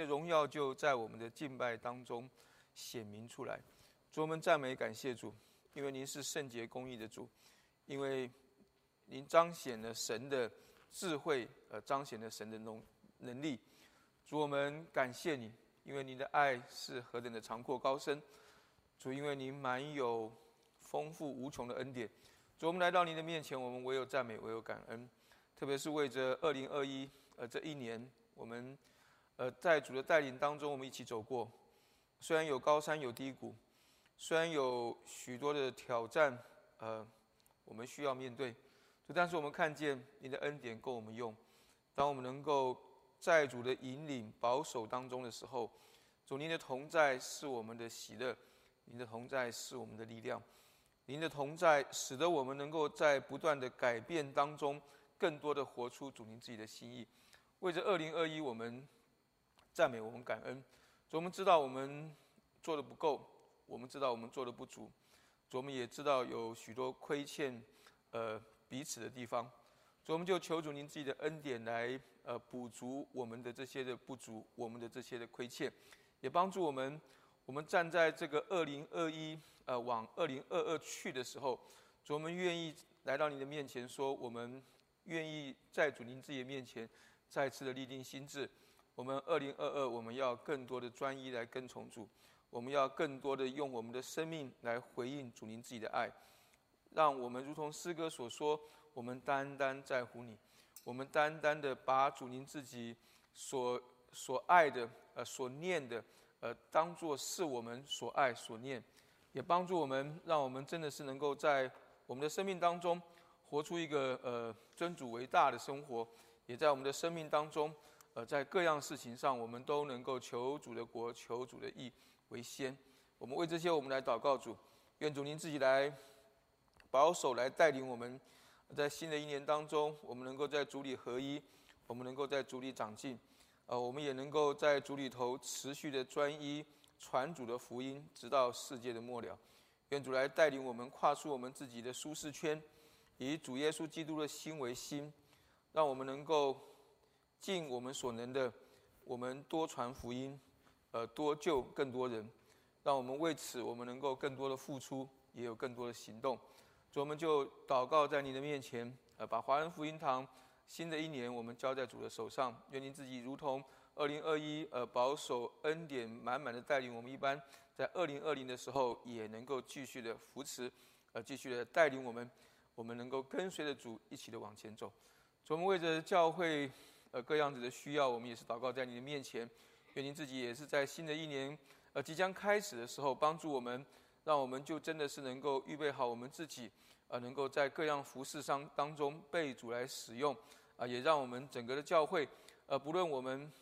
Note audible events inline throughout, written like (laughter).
的荣耀就在我们的敬拜当中显明出来。主，我们赞美感谢主，因为您是圣洁公义的主，因为您彰显了神的智慧，呃，彰显了神的能能力。主，我们感谢你，因为您的爱是何等的长阔高深。主，因为您满有丰富无穷的恩典。主，我们来到您的面前，我们唯有赞美，唯有感恩。特别是为着二零二一，呃，这一年，我们，呃，在主的带领当中，我们一起走过。虽然有高山有低谷，虽然有许多的挑战，呃，我们需要面对。但是我们看见您的恩典够我们用。当我们能够在主的引领、保守当中的时候，主您的同在是我们的喜乐。您的同在是我们的力量，您的同在使得我们能够在不断的改变当中，更多的活出主您自己的心意。为着二零二一，我们赞美，我们感恩。主，我们知道我们做的不够，我们知道我们做的不足，主，我们也知道有许多亏欠，呃，彼此的地方。主，我们就求主您自己的恩典来，呃，补足我们的这些的不足，我们的这些的亏欠，也帮助我们。我们站在这个二零二一，呃，往二零二二去的时候，主，我们愿意来到你的面前，说我们愿意在主您自己的面前再次的立定心智。我们二零二二，我们要更多的专一来跟从主，我们要更多的用我们的生命来回应主您自己的爱，让我们如同诗歌所说，我们单单在乎你，我们单单的把主您自己所所爱的，呃，所念的。呃，当做是我们所爱所念，也帮助我们，让我们真的是能够在我们的生命当中活出一个呃尊主为大的生活，也在我们的生命当中，呃，在各样事情上，我们都能够求主的国、求主的义为先。我们为这些，我们来祷告主，愿主您自己来保守、来带领我们，在新的一年当中，我们能够在主里合一，我们能够在主里长进。呃，我们也能够在主里头持续的专一传主的福音，直到世界的末了。愿主来带领我们跨出我们自己的舒适圈，以主耶稣基督的心为心，让我们能够尽我们所能的，我们多传福音，呃，多救更多人。让我们为此，我们能够更多的付出，也有更多的行动。主，我们就祷告在你的面前，呃，把华人福音堂。新的一年，我们交在主的手上。愿您自己如同二零二一，呃，保守恩典满满的带领我们一般，在二零二零的时候，也能够继续的扶持，呃，继续的带领我们，我们能够跟随着主一起的往前走。我们为着教会，呃，各样子的需要，我们也是祷告在你的面前。愿您自己也是在新的一年，呃，即将开始的时候，帮助我们，让我们就真的是能够预备好我们自己，呃，能够在各样服饰上当中被主来使用。啊，也让我们整个的教会，呃，不论我们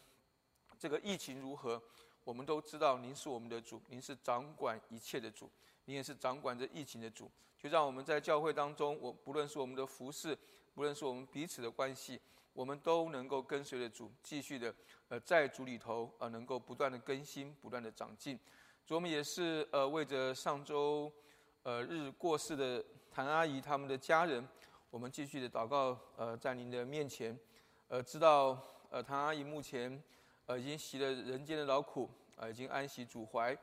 这个疫情如何，我们都知道您是我们的主，您是掌管一切的主，您也是掌管着疫情的主。就让我们在教会当中，我不论是我们的服饰，不论是我们彼此的关系，我们都能够跟随着主，继续的呃，在主里头呃，能够不断的更新，不断的长进。主，我们也是呃，为着上周呃日过世的谭阿姨他们的家人。我们继续的祷告，呃，在您的面前，呃，知道，呃，谭阿姨目前，呃，已经习了人间的劳苦，啊，已经安息主怀。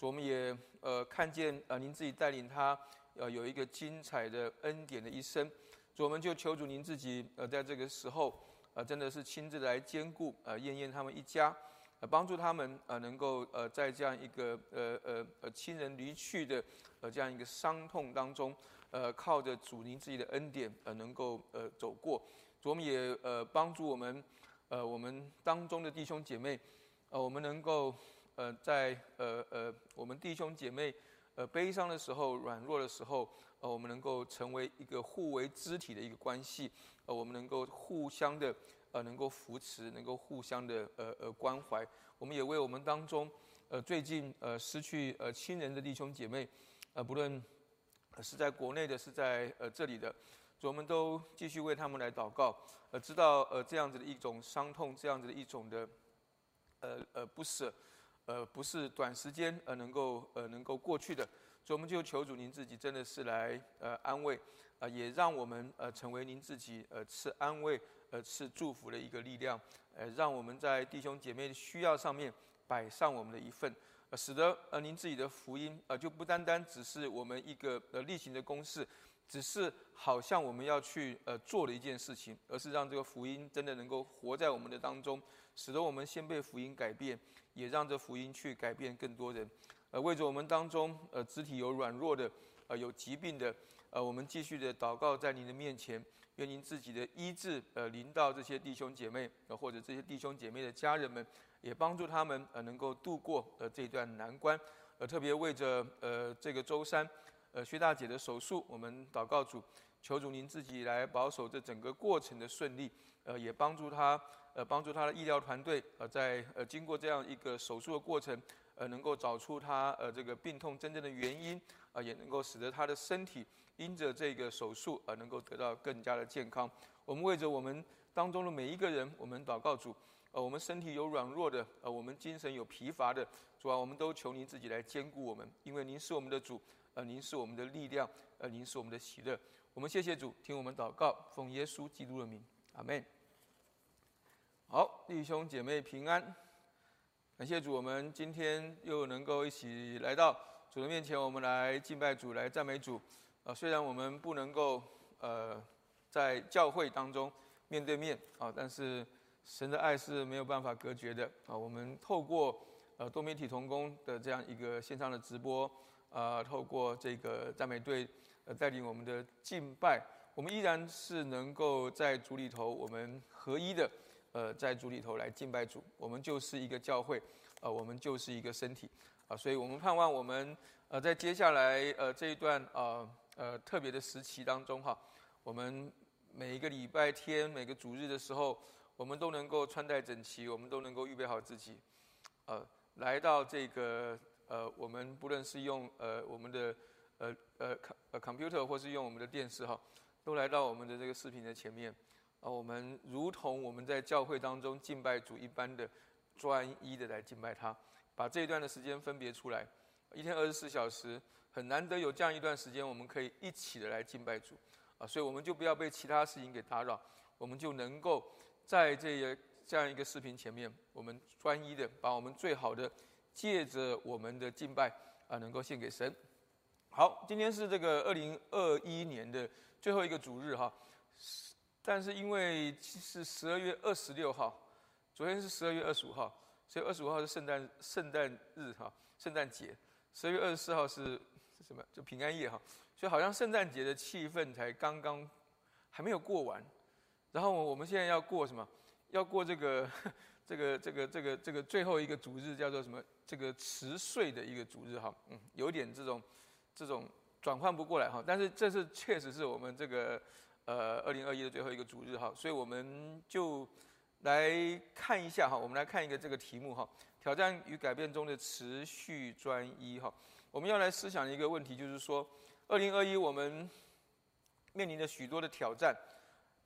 我们也，呃，看见，呃，您自己带领她，呃，有一个精彩的恩典的一生。我们就求主您自己，呃，在这个时候，呃，真的是亲自来兼顾，呃，燕燕他们一家，呃，帮助他们，呃，能够，呃，在这样一个，呃，呃，呃，亲人离去的，呃，这样一个伤痛当中。呃，靠着主您自己的恩典，呃，能够呃走过，我们也呃帮助我们，呃，我们当中的弟兄姐妹，呃，我们能够呃在呃呃我们弟兄姐妹呃悲伤的时候、软弱的时候，呃，我们能够成为一个互为肢体的一个关系，呃，我们能够互相的呃能够扶持，能够互相的呃呃关怀。我们也为我们当中呃最近呃失去呃亲人的弟兄姐妹，呃，不论。是在国内的，是在呃这里的，我们都继续为他们来祷告。呃，知道呃这样子的一种伤痛，这样子的一种的，呃呃不舍，呃不是短时间呃能够呃能够过去的。所以我们就求主您自己真的是来呃安慰，啊也让我们呃成为您自己呃赐安慰呃，是祝福的一个力量，呃，让我们在弟兄姐妹的需要上面摆上我们的一份，使得呃您自己的福音呃就不单单只是我们一个呃例行的公事，只是好像我们要去呃做的一件事情，而是让这个福音真的能够活在我们的当中，使得我们先被福音改变，也让这福音去改变更多人，呃，为着我们当中呃肢体有软弱的，呃有疾病的。呃，我们继续的祷告在您的面前，愿您自己的医治，呃，临到这些弟兄姐妹，呃，或者这些弟兄姐妹的家人们，也帮助他们，呃，能够度过呃这段难关。呃，特别为着呃这个周三，呃薛大姐的手术，我们祷告主，求主您自己来保守这整个过程的顺利，呃，也帮助他，呃，帮助他的医疗团队，呃，在呃经过这样一个手术的过程，呃，能够找出他呃这个病痛真正的原因，啊，也能够使得他的身体。因着这个手术而能够得到更加的健康，我们为着我们当中的每一个人，我们祷告主，呃，我们身体有软弱的，呃，我们精神有疲乏的，主啊，我们都求您自己来兼顾我们，因为您是我们的主，呃，您是我们的力量，呃，您是我们的喜乐。我们谢谢主，听我们祷告，奉耶稣基督的名，阿门。好，弟兄姐妹平安，感谢主，我们今天又能够一起来到主的面前，我们来敬拜主，来赞美主。啊，虽然我们不能够呃在教会当中面对面啊，但是神的爱是没有办法隔绝的啊。我们透过呃多媒体同工的这样一个线上的直播啊，透过这个赞美队呃带领我们的敬拜，我们依然是能够在主里头，我们合一的呃在主里头来敬拜主。我们就是一个教会，呃，我们就是一个身体啊，所以我们盼望我们呃在接下来呃这一段啊。呃，特别的时期当中哈，我们每一个礼拜天、每个主日的时候，我们都能够穿戴整齐，我们都能够预备好自己，呃，来到这个呃，我们不论是用呃我们的呃呃呃 computer 或是用我们的电视哈，都来到我们的这个视频的前面，啊，我们如同我们在教会当中敬拜主一般的专一的来敬拜他，把这一段的时间分别出来，一天二十四小时。很难得有这样一段时间，我们可以一起的来敬拜主，啊，所以我们就不要被其他事情给打扰，我们就能够在这个这样一个视频前面，我们专一的把我们最好的借着我们的敬拜啊，能够献给神。好，今天是这个二零二一年的最后一个主日哈，但是因为是十二月二十六号，昨天是十二月二十五号，所以二十五号是圣诞圣诞日哈，圣诞节，十二月二十四号是。什么？就平安夜哈，所以好像圣诞节的气氛才刚刚还没有过完，然后我们现在要过什么？要过这个 (laughs) 这个这个这个这个最后一个主日，叫做什么？这个迟岁的一个主日哈，嗯，有点这种这种转换不过来哈。但是这是确实是我们这个呃二零二一的最后一个主日哈，所以我们就来看一下哈，我们来看一个这个题目哈，挑战与改变中的持续专一哈。我们要来思想一个问题，就是说，二零二一我们面临着许多的挑战。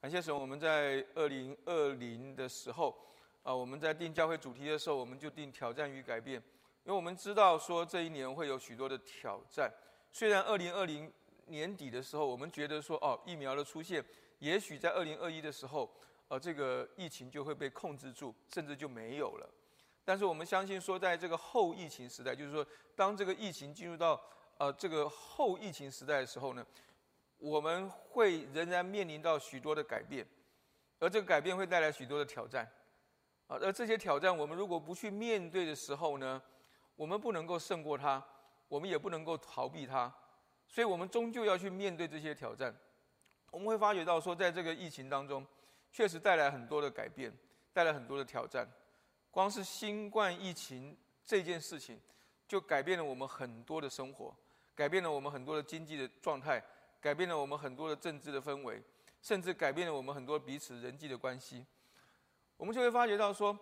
感谢神，我们在二零二零的时候，啊，我们在定教会主题的时候，我们就定挑战与改变，因为我们知道说这一年会有许多的挑战。虽然二零二零年底的时候，我们觉得说，哦，疫苗的出现，也许在二零二一的时候，呃，这个疫情就会被控制住，甚至就没有了。但是我们相信说，在这个后疫情时代，就是说，当这个疫情进入到呃这个后疫情时代的时候呢，我们会仍然面临到许多的改变，而这个改变会带来许多的挑战，啊，而这些挑战我们如果不去面对的时候呢，我们不能够胜过它，我们也不能够逃避它，所以我们终究要去面对这些挑战。我们会发觉到说，在这个疫情当中，确实带来很多的改变，带来很多的挑战。光是新冠疫情这件事情，就改变了我们很多的生活，改变了我们很多的经济的状态，改变了我们很多的政治的氛围，甚至改变了我们很多彼此人际的关系。我们就会发觉到说，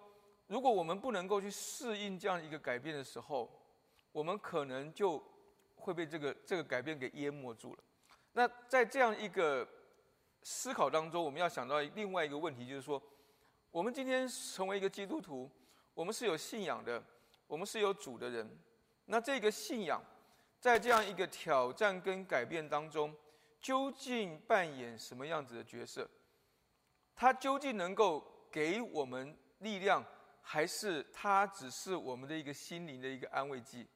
如果我们不能够去适应这样一个改变的时候，我们可能就会被这个这个改变给淹没住了。那在这样一个思考当中，我们要想到另外一个问题，就是说，我们今天成为一个基督徒。我们是有信仰的，我们是有主的人。那这个信仰，在这样一个挑战跟改变当中，究竟扮演什么样子的角色？它究竟能够给我们力量，还是它只是我们的一个心灵的一个安慰剂？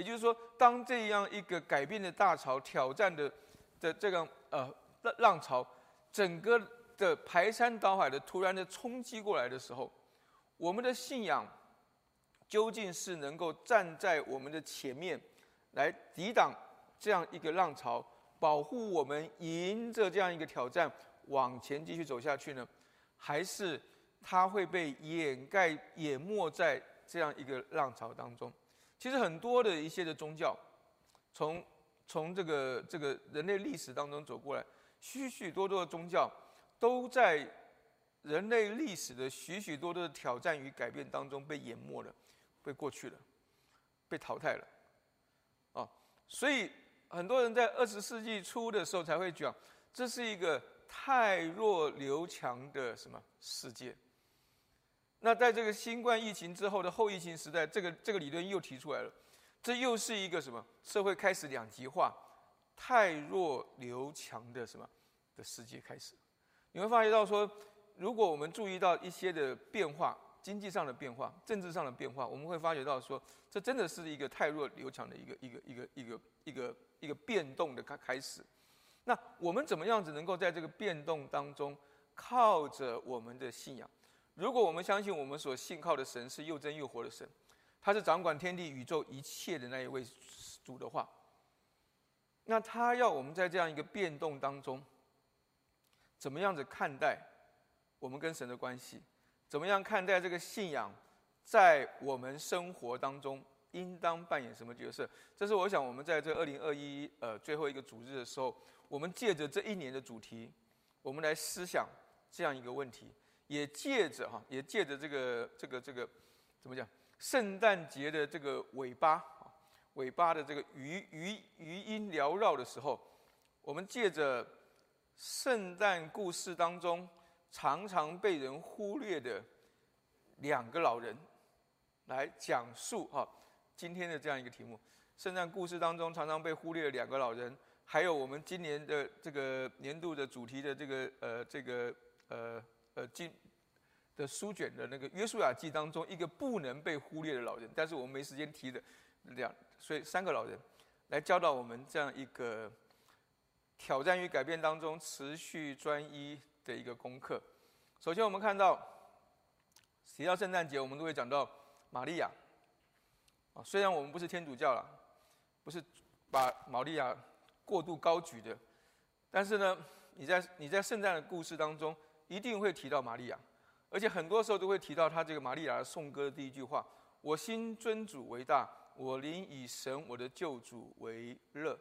也就是说，当这样一个改变的大潮、挑战的的这个呃浪浪潮，整个的排山倒海的突然的冲击过来的时候，我们的信仰究竟是能够站在我们的前面，来抵挡这样一个浪潮，保护我们迎着这样一个挑战往前继续走下去呢？还是它会被掩盖、淹没在这样一个浪潮当中？其实很多的一些的宗教，从从这个这个人类历史当中走过来，许许多多的宗教都在人类历史的许许多多的挑战与改变当中被淹没了，被过去了，被淘汰了，啊！所以很多人在二十世纪初的时候才会讲，这是一个太弱留强的什么世界。那在这个新冠疫情之后的后疫情时代，这个这个理论又提出来了，这又是一个什么社会开始两极化、太弱留强的什么的世界开始？你会发觉到说，如果我们注意到一些的变化，经济上的变化、政治上的变化，我们会发觉到说，这真的是一个太弱留强的一个一个一个一个一个一个变动的开开始。那我们怎么样子能够在这个变动当中，靠着我们的信仰？如果我们相信我们所信靠的神是又真又活的神，他是掌管天地宇宙一切的那一位主的话，那他要我们在这样一个变动当中，怎么样子看待我们跟神的关系？怎么样看待这个信仰在我们生活当中应当扮演什么角色？这是我想我们在这二零二一呃最后一个主日的时候，我们借着这一年的主题，我们来思想这样一个问题。也借着哈，也借着这个这个这个，怎么讲？圣诞节的这个尾巴啊，尾巴的这个余余余音缭绕的时候，我们借着圣诞故事当中常常被人忽略的两个老人，来讲述哈今天的这样一个题目：圣诞故事当中常常被忽略的两个老人，还有我们今年的这个年度的主题的这个呃这个呃。呃，经的书卷的那个《约书亚记》当中，一个不能被忽略的老人，但是我们没时间提的两，所以三个老人来教导我们这样一个挑战与改变当中持续专一的一个功课。首先，我们看到提到圣诞节，我们都会讲到玛利亚啊。虽然我们不是天主教了，不是把玛利亚过度高举的，但是呢，你在你在圣诞的故事当中。一定会提到玛利亚，而且很多时候都会提到他这个玛利亚的颂歌的第一句话：“我心尊主为大，我灵以神我的救主为乐。”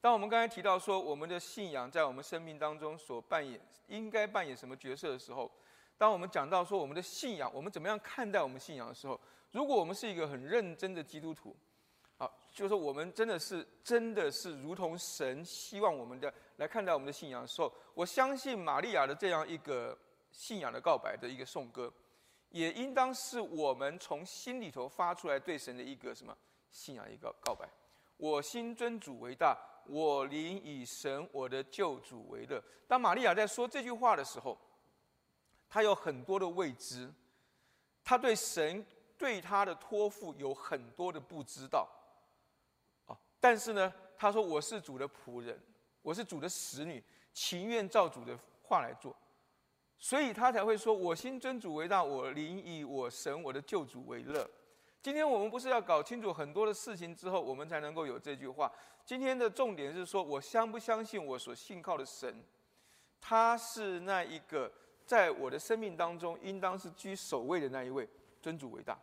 当我们刚才提到说我们的信仰在我们生命当中所扮演应该扮演什么角色的时候，当我们讲到说我们的信仰，我们怎么样看待我们信仰的时候，如果我们是一个很认真的基督徒，好，就是我们真的是真的是如同神希望我们的。来看待我们的信仰的时候，我相信玛利亚的这样一个信仰的告白的一个颂歌，也应当是我们从心里头发出来对神的一个什么信仰一个告白。我心尊主为大，我灵以神我的救主为乐。当玛利亚在说这句话的时候，她有很多的未知，她对神对她的托付有很多的不知道。但是呢，他说我是主的仆人。我是主的使女，情愿照主的话来做，所以他才会说：“我心尊主为大，我灵以我神我的救主为乐。”今天我们不是要搞清楚很多的事情之后，我们才能够有这句话。今天的重点是说，我相不相信我所信靠的神，他是那一个在我的生命当中应当是居首位的那一位，尊主为大。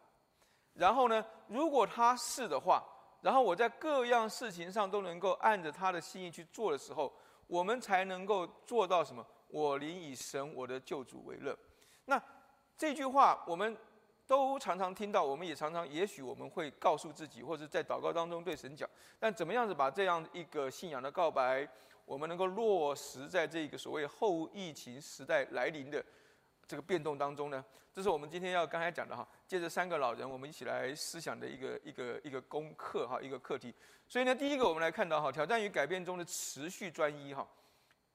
然后呢，如果他是的话。然后我在各样事情上都能够按着他的心意去做的时候，我们才能够做到什么？我灵以神我的救主为乐。那这句话我们都常常听到，我们也常常，也许我们会告诉自己，或者在祷告当中对神讲。但怎么样子把这样一个信仰的告白，我们能够落实在这个所谓后疫情时代来临的这个变动当中呢？这是我们今天要刚才讲的哈，借着三个老人，我们一起来思想的一个一个一个功课哈，一个课题。所以呢，第一个我们来看到哈，挑战与改变中的持续专一哈，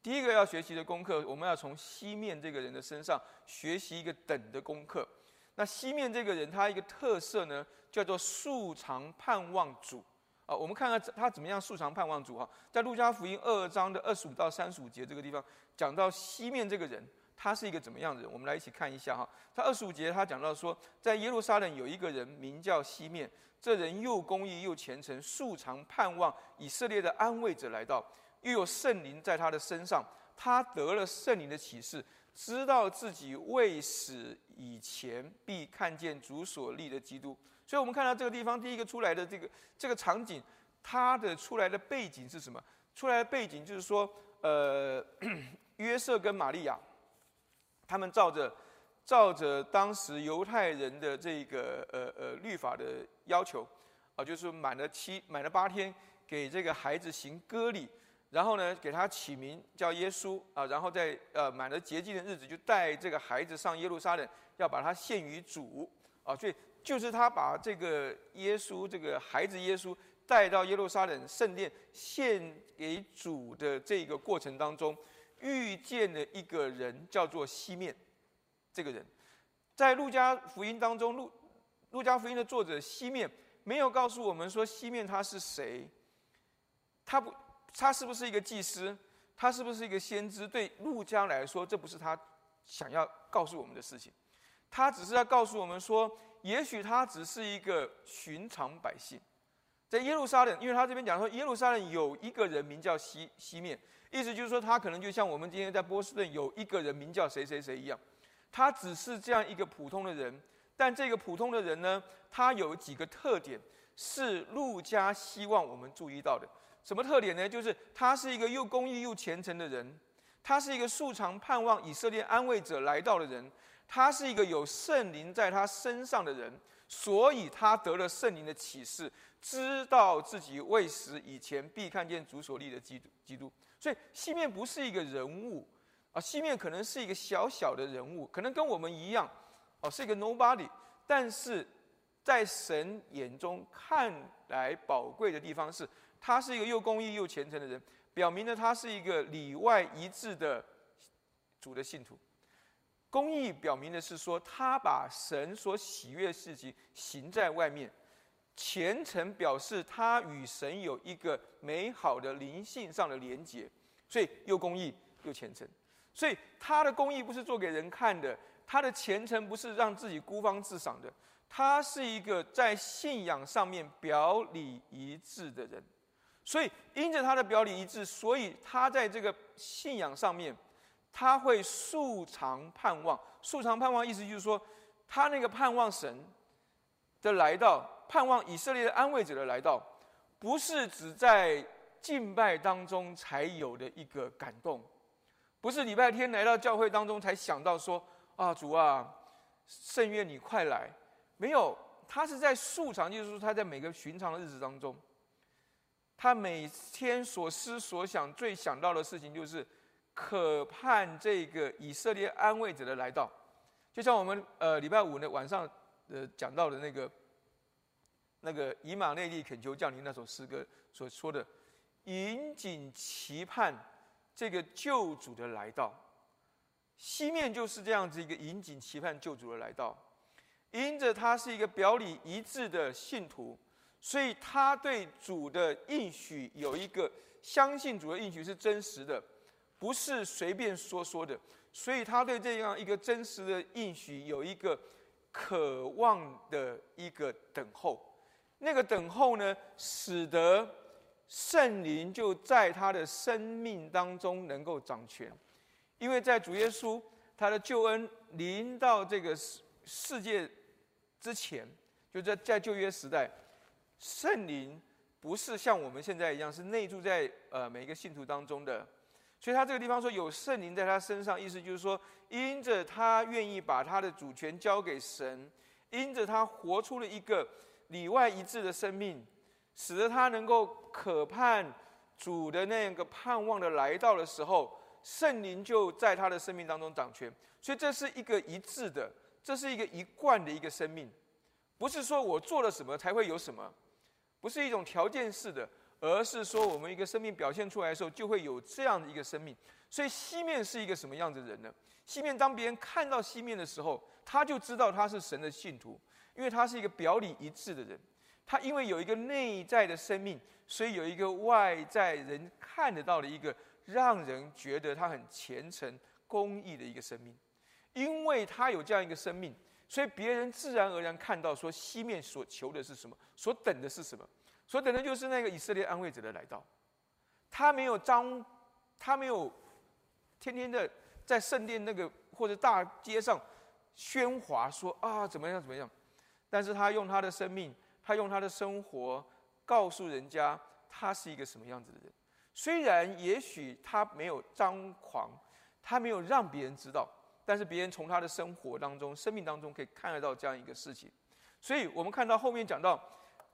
第一个要学习的功课，我们要从西面这个人的身上学习一个等的功课。那西面这个人，他一个特色呢，叫做素常盼望主啊。我们看看他怎么样素常盼望主哈。在路加福音二章的二十五到三十五节这个地方，讲到西面这个人，他是一个怎么样的人？我们来一起看一下哈。他二十五节他讲到说，在耶路撒冷有一个人名叫西面，这人又公义又虔诚，素常盼望以色列的安慰者来到。又有圣灵在他的身上，他得了圣灵的启示，知道自己未死以前必看见主所立的基督。所以，我们看到这个地方第一个出来的这个这个场景，它的出来的背景是什么？出来的背景就是说，呃，(clears throat) 约瑟跟玛利亚，他们照着照着当时犹太人的这个呃呃律法的要求，啊，就是满了七满了八天，给这个孩子行割礼。然后呢，给他起名叫耶稣啊，然后在呃满了洁净的日子，就带这个孩子上耶路撒冷，要把他献于主啊。所以就是他把这个耶稣这个孩子耶稣带到耶路撒冷圣殿献给主的这个过程当中，遇见了一个人叫做西面。这个人在路加福音当中，路路加福音的作者西面没有告诉我们说西面他是谁，他不。他是不是一个祭司？他是不是一个先知？对陆家来说，这不是他想要告诉我们的事情。他只是要告诉我们说，也许他只是一个寻常百姓，在耶路撒冷，因为他这边讲说，耶路撒冷有一个人名叫西西面，意思就是说，他可能就像我们今天在波士顿有一个人名叫谁谁谁一样，他只是这样一个普通的人。但这个普通的人呢，他有几个特点，是陆家希望我们注意到的。什么特点呢？就是他是一个又公义又虔诚的人，他是一个素常盼望以色列安慰者来到的人，他是一个有圣灵在他身上的人，所以他得了圣灵的启示，知道自己未死以前必看见主所立的基督。基督，所以西面不是一个人物啊，西面可能是一个小小的人物，可能跟我们一样，哦，是一个 nobody，但是在神眼中看来宝贵的地方是。他是一个又公义又虔诚的人，表明了他是一个里外一致的主的信徒。公义表明的是说，他把神所喜悦的事情行在外面；虔诚表示他与神有一个美好的灵性上的连结。所以又公义又虔诚。所以他的公义不是做给人看的，他的虔诚不是让自己孤芳自赏的。他是一个在信仰上面表里一致的人。所以，因着他的表里一致，所以他在这个信仰上面，他会素常盼望。素常盼望意思就是说，他那个盼望神的来到，盼望以色列的安慰者的来到，不是只在敬拜当中才有的一个感动，不是礼拜天来到教会当中才想到说啊主啊，圣愿你快来。没有，他是在素常，就是说他在每个寻常的日子当中。他每天所思所想、最想到的事情，就是可盼这个以色列安慰者的来到。就像我们呃礼拜五的晚上呃讲到的那个那个以马内利恳求降临那首诗歌所说的，引颈期盼这个救主的来到。西面就是这样子一个引颈期盼救主的来到，因着他是一个表里一致的信徒。所以他对主的应许有一个相信主的应许是真实的，不是随便说说的。所以他对这样一个真实的应许有一个渴望的一个等候。那个等候呢，使得圣灵就在他的生命当中能够掌权。因为在主耶稣他的救恩临到这个世世界之前，就在在旧约时代。圣灵不是像我们现在一样是内住在呃每一个信徒当中的，所以他这个地方说有圣灵在他身上，意思就是说，因着他愿意把他的主权交给神，因着他活出了一个里外一致的生命，使得他能够渴盼主的那个盼望的来到的时候，圣灵就在他的生命当中掌权。所以这是一个一致的，这是一个一贯的一个生命，不是说我做了什么才会有什么。不是一种条件式的，而是说我们一个生命表现出来的时候，就会有这样的一个生命。所以西面是一个什么样的人呢？西面当别人看到西面的时候，他就知道他是神的信徒，因为他是一个表里一致的人。他因为有一个内在的生命，所以有一个外在人看得到的一个让人觉得他很虔诚、公义的一个生命。因为他有这样一个生命，所以别人自然而然看到说西面所求的是什么，所等的是什么，所等的就是那个以色列安慰者的来到。他没有张，他没有天天的在圣殿那个或者大街上喧哗说啊怎么样怎么样，但是他用他的生命。他用他的生活告诉人家他是一个什么样子的人，虽然也许他没有张狂，他没有让别人知道，但是别人从他的生活当中、生命当中可以看得到这样一个事情。所以我们看到后面讲到，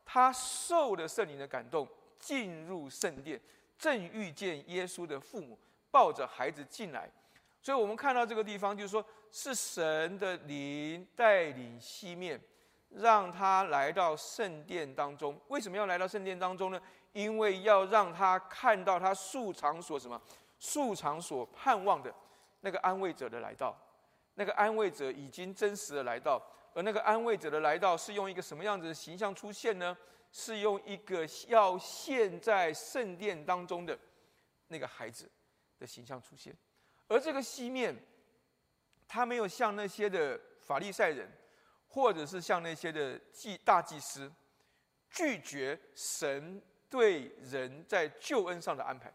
他受了圣灵的感动，进入圣殿，正遇见耶稣的父母抱着孩子进来。所以我们看到这个地方，就是说是神的灵带领西面。让他来到圣殿当中，为什么要来到圣殿当中呢？因为要让他看到他素常所什么，素常所盼望的那个安慰者的来到，那个安慰者已经真实的来到，而那个安慰者的来到是用一个什么样子的形象出现呢？是用一个要现在圣殿当中的那个孩子的形象出现，而这个西面，他没有像那些的法利赛人。或者是像那些的祭大祭司，拒绝神对人在救恩上的安排。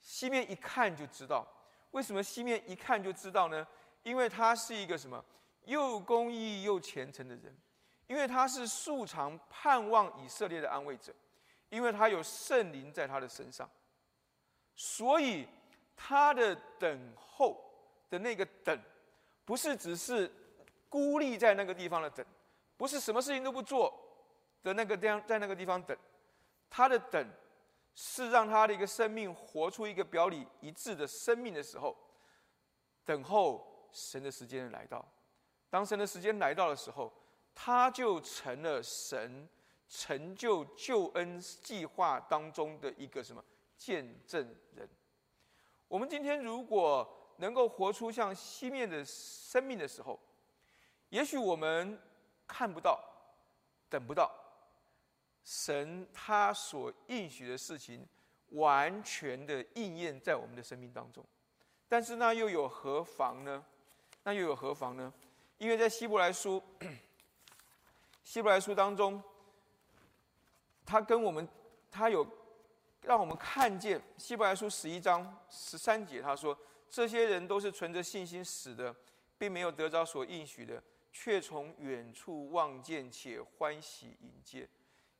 西面一看就知道，为什么西面一看就知道呢？因为他是一个什么又公义又虔诚的人，因为他是素常盼望以色列的安慰者，因为他有圣灵在他的身上，所以他的等候的那个等，不是只是。孤立在那个地方的等，不是什么事情都不做的那个地方，在那个地方等，他的等是让他的一个生命活出一个表里一致的生命的时候，等候神的时间来到。当神的时间来到的时候，他就成了神成就救恩计划当中的一个什么见证人。我们今天如果能够活出像西面的生命的时候，也许我们看不到、等不到神他所应许的事情完全的应验在我们的生命当中，但是那又有何妨呢？那又有何妨呢？因为在希伯来书，(coughs) 希伯来书当中，他跟我们，他有让我们看见希伯来书十一章十三节，他说：“这些人都是存着信心死的，并没有得着所应许的。”却从远处望见，且欢喜迎接。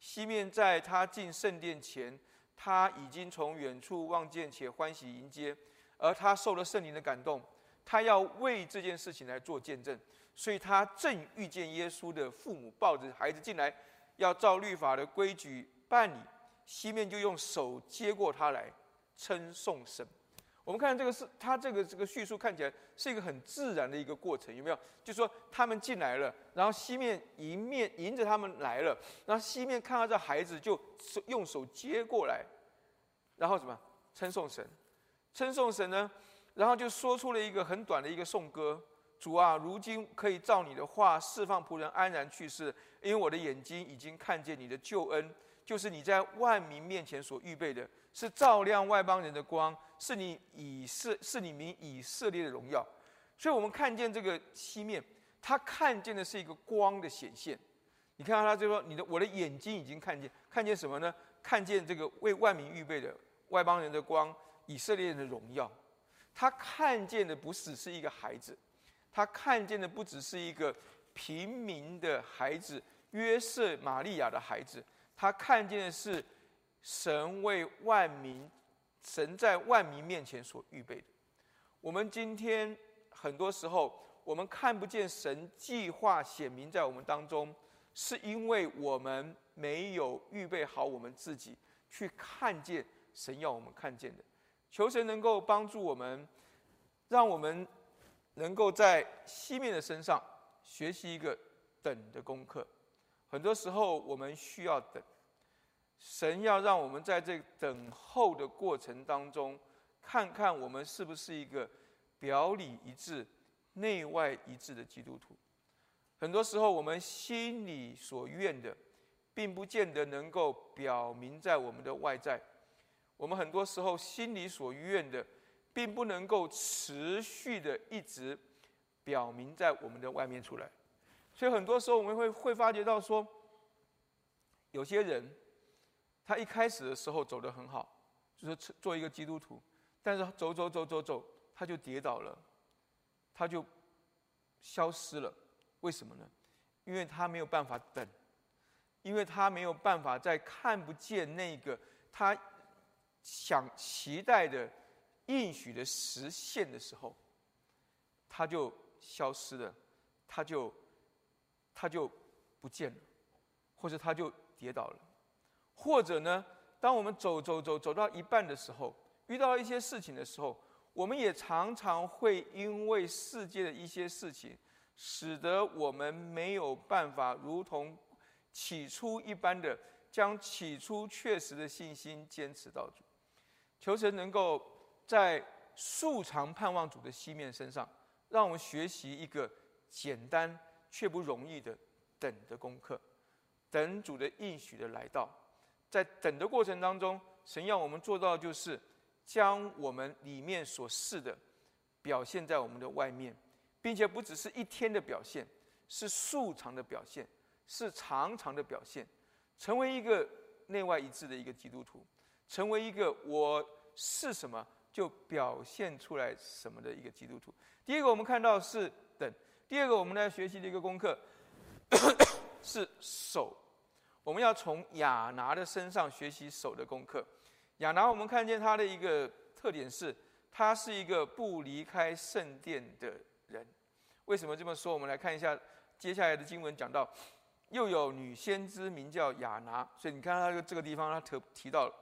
西面在他进圣殿前，他已经从远处望见，且欢喜迎接。而他受了圣灵的感动，他要为这件事情来做见证。所以他正遇见耶稣的父母抱着孩子进来，要照律法的规矩办理。西面就用手接过他来，称颂神。我们看这个是，他这个这个叙述看起来是一个很自然的一个过程，有没有？就是说他们进来了，然后西面迎面迎着他们来了，然后西面看到这孩子就用手接过来，然后什么称颂神，称颂神呢？然后就说出了一个很短的一个颂歌：主啊，如今可以照你的话释放仆人安然去世，因为我的眼睛已经看见你的救恩，就是你在万民面前所预备的。是照亮外邦人的光，是你以色是你名以色列的荣耀，所以我们看见这个西面，他看见的是一个光的显现。你看到他就说：“你的我的眼睛已经看见，看见什么呢？看见这个为万民预备的外邦人的光，以色列人的荣耀。他看见的不只是一个孩子，他看见的不只是一个平民的孩子约瑟玛利亚的孩子，他看见的是。”神为万民，神在万民面前所预备的。我们今天很多时候，我们看不见神计划显明在我们当中，是因为我们没有预备好我们自己去看见神要我们看见的。求神能够帮助我们，让我们能够在西面的身上学习一个等的功课。很多时候，我们需要等。神要让我们在这等候的过程当中，看看我们是不是一个表里一致、内外一致的基督徒。很多时候，我们心里所愿的，并不见得能够表明在我们的外在。我们很多时候心里所愿的，并不能够持续的一直表明在我们的外面出来。所以很多时候，我们会会发觉到说，有些人他一开始的时候走得很好，就是做一个基督徒，但是走走走走走，他就跌倒了，他就消失了。为什么呢？因为他没有办法等，因为他没有办法在看不见那个他想期待的应许的实现的时候，他就消失了，他就他就不见了，或者他就跌倒了，或者呢，当我们走走走走到一半的时候，遇到一些事情的时候，我们也常常会因为世界的一些事情。使得我们没有办法如同起初一般的将起初确实的信心坚持到主。求神能够在素常盼望主的西面身上，让我们学习一个简单却不容易的等的功课，等主的应许的来到。在等的过程当中，神要我们做到就是将我们里面所示的表现在我们的外面。并且不只是一天的表现，是数长的表现，是长长的表现，成为一个内外一致的一个基督徒，成为一个我是什么就表现出来什么的一个基督徒。第一个，我们看到是等；第二个，我们来学习的一个功课 (coughs) 是守。我们要从亚拿的身上学习手的功课。亚拿，我们看见他的一个特点是，他是一个不离开圣殿的。人为什么这么说？我们来看一下接下来的经文，讲到又有女先知名叫亚拿，所以你看他这个这个地方，他特提到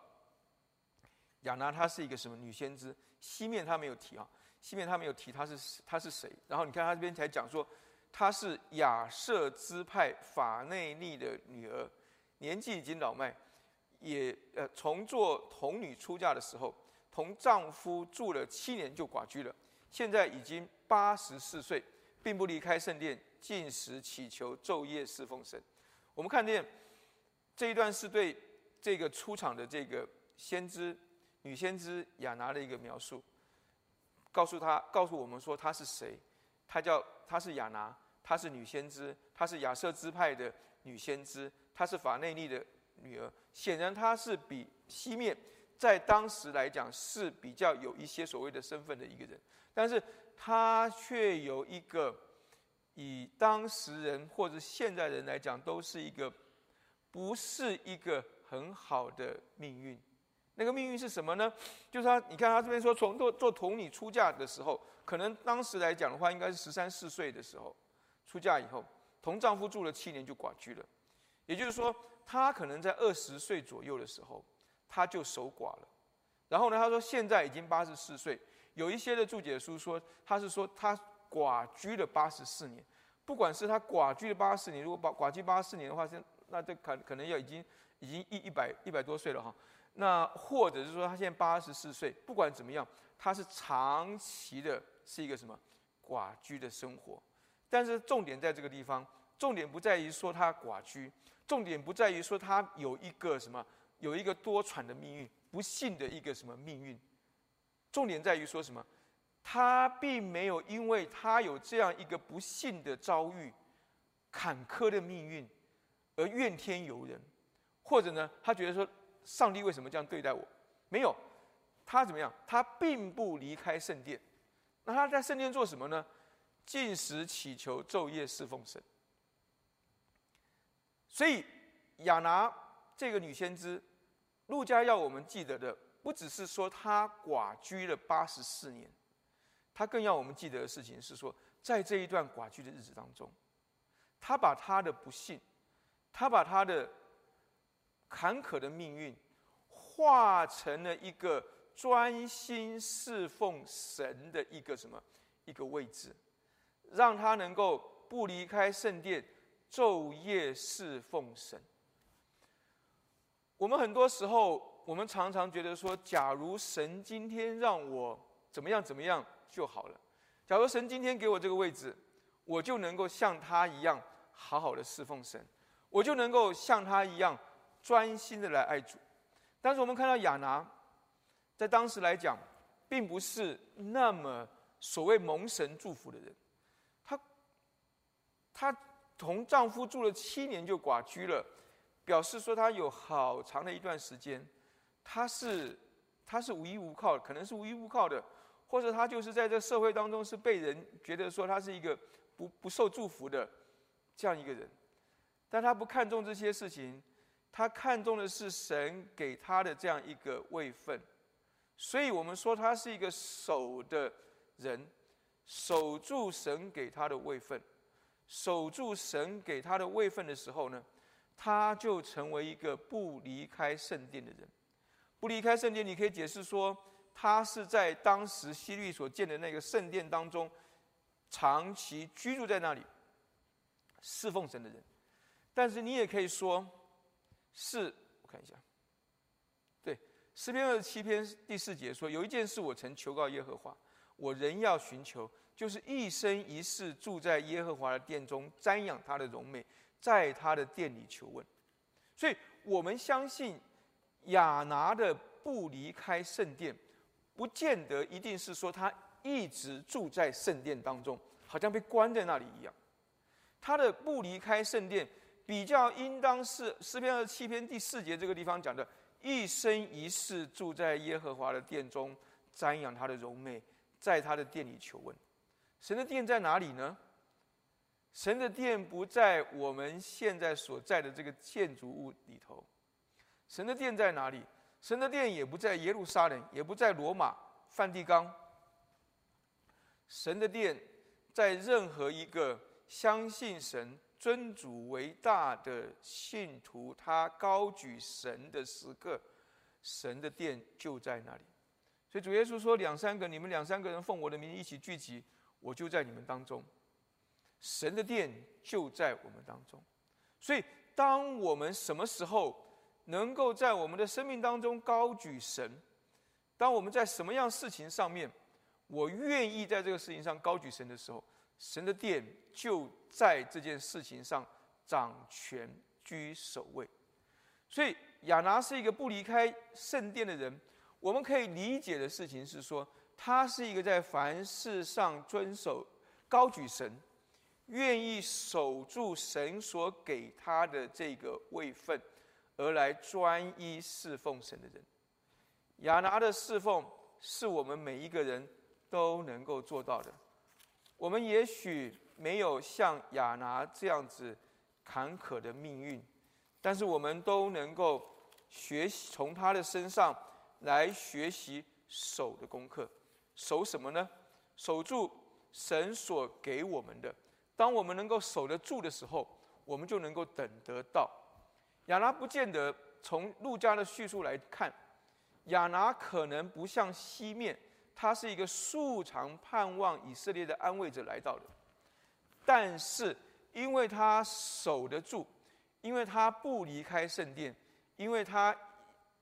亚拿，她是一个什么女先知？西面他没有提啊，西面他没有提她是她是谁。然后你看他这边才讲说，她是亚瑟支派法内利的女儿，年纪已经老迈，也呃从做童女出嫁的时候，同丈夫住了七年就寡居了，现在已经。八十四岁，并不离开圣殿，进食祈求，昼夜侍奉神。我们看见这一段是对这个出场的这个先知女先知亚拿的一个描述，告诉她，告诉我们说她是谁？她叫她是亚拿，她是女先知，她是亚瑟支派的女先知，她是法内利的女儿。显然，她是比西面在当时来讲是比较有一些所谓的身份的一个人，但是。她却有一个，以当时人或者现在人来讲，都是一个，不是一个很好的命运。那个命运是什么呢？就是他，你看他这边说，从做做童女出嫁的时候，可能当时来讲的话，应该是十三四岁的时候出嫁以后，同丈夫住了七年就寡居了。也就是说，他可能在二十岁左右的时候，他就守寡了。然后呢，他说现在已经八十四岁。有一些的注解书说，他是说他寡居了八十四年，不管是他寡居了八十四年，如果寡寡居八十四年的话，现那这可可能要已经已经一一百一百多岁了哈。那或者是说他现在八十四岁，不管怎么样，他是长期的是一个什么寡居的生活。但是重点在这个地方，重点不在于说他寡居，重点不在于说他有一个什么有一个多舛的命运，不幸的一个什么命运。重点在于说什么？他并没有因为他有这样一个不幸的遭遇、坎坷的命运而怨天尤人，或者呢，他觉得说上帝为什么这样对待我？没有，他怎么样？他并不离开圣殿。那他在圣殿做什么呢？进食、祈求、昼夜侍奉神。所以亚拿这个女先知，陆家要我们记得的。不只是说她寡居了八十四年，她更要我们记得的事情是说，在这一段寡居的日子当中，她把她的不幸，她把她的坎坷的命运，化成了一个专心侍奉神的一个什么一个位置，让她能够不离开圣殿，昼夜侍奉神。我们很多时候。我们常常觉得说，假如神今天让我怎么样怎么样就好了。假如神今天给我这个位置，我就能够像他一样好好的侍奉神，我就能够像他一样专心的来爱主。但是我们看到亚拿，在当时来讲，并不是那么所谓蒙神祝福的人。他他同丈夫住了七年就寡居了，表示说她有好长的一段时间，她是她是无依无靠，可能是无依无靠的。或者他就是在这社会当中是被人觉得说他是一个不不受祝福的这样一个人，但他不看重这些事情，他看重的是神给他的这样一个位分，所以我们说他是一个守的人，守住神给他的位分，守住神给他的位分的时候呢，他就成为一个不离开圣殿的人，不离开圣殿，你可以解释说。他是在当时西律所建的那个圣殿当中，长期居住在那里，侍奉神的人。但是你也可以说，是我看一下，对诗篇二十七篇第四节说，有一件事我曾求告耶和华，我仍要寻求，就是一生一世住在耶和华的殿中，瞻仰他的荣美，在他的殿里求问。所以我们相信亚拿的不离开圣殿。不见得一定是说他一直住在圣殿当中，好像被关在那里一样。他的不离开圣殿，比较应当是诗篇二十七篇第四节这个地方讲的，一生一世住在耶和华的殿中，瞻仰他的荣美，在他的殿里求问。神的殿在哪里呢？神的殿不在我们现在所在的这个建筑物里头。神的殿在哪里？神的殿也不在耶路撒冷，也不在罗马、梵蒂冈。神的殿在任何一个相信神、尊主为大的信徒，他高举神的时刻，神的殿就在那里。所以主耶稣说：“两三个，你们两三个人奉我的名义一起聚集，我就在你们当中。”神的殿就在我们当中。所以，当我们什么时候？能够在我们的生命当中高举神，当我们在什么样事情上面，我愿意在这个事情上高举神的时候，神的殿就在这件事情上掌权居首位。所以亚拿是一个不离开圣殿的人。我们可以理解的事情是说，他是一个在凡事上遵守、高举神，愿意守住神所给他的这个位分。而来专一侍奉神的人，亚拿的侍奉是我们每一个人都能够做到的。我们也许没有像亚拿这样子坎坷的命运，但是我们都能够学习从他的身上来学习守的功课。守什么呢？守住神所给我们的。当我们能够守得住的时候，我们就能够等得到。亚拿不见得从路加的叙述来看，亚拿可能不像西面，他是一个素常盼望以色列的安慰者来到的。但是因为他守得住，因为他不离开圣殿，因为他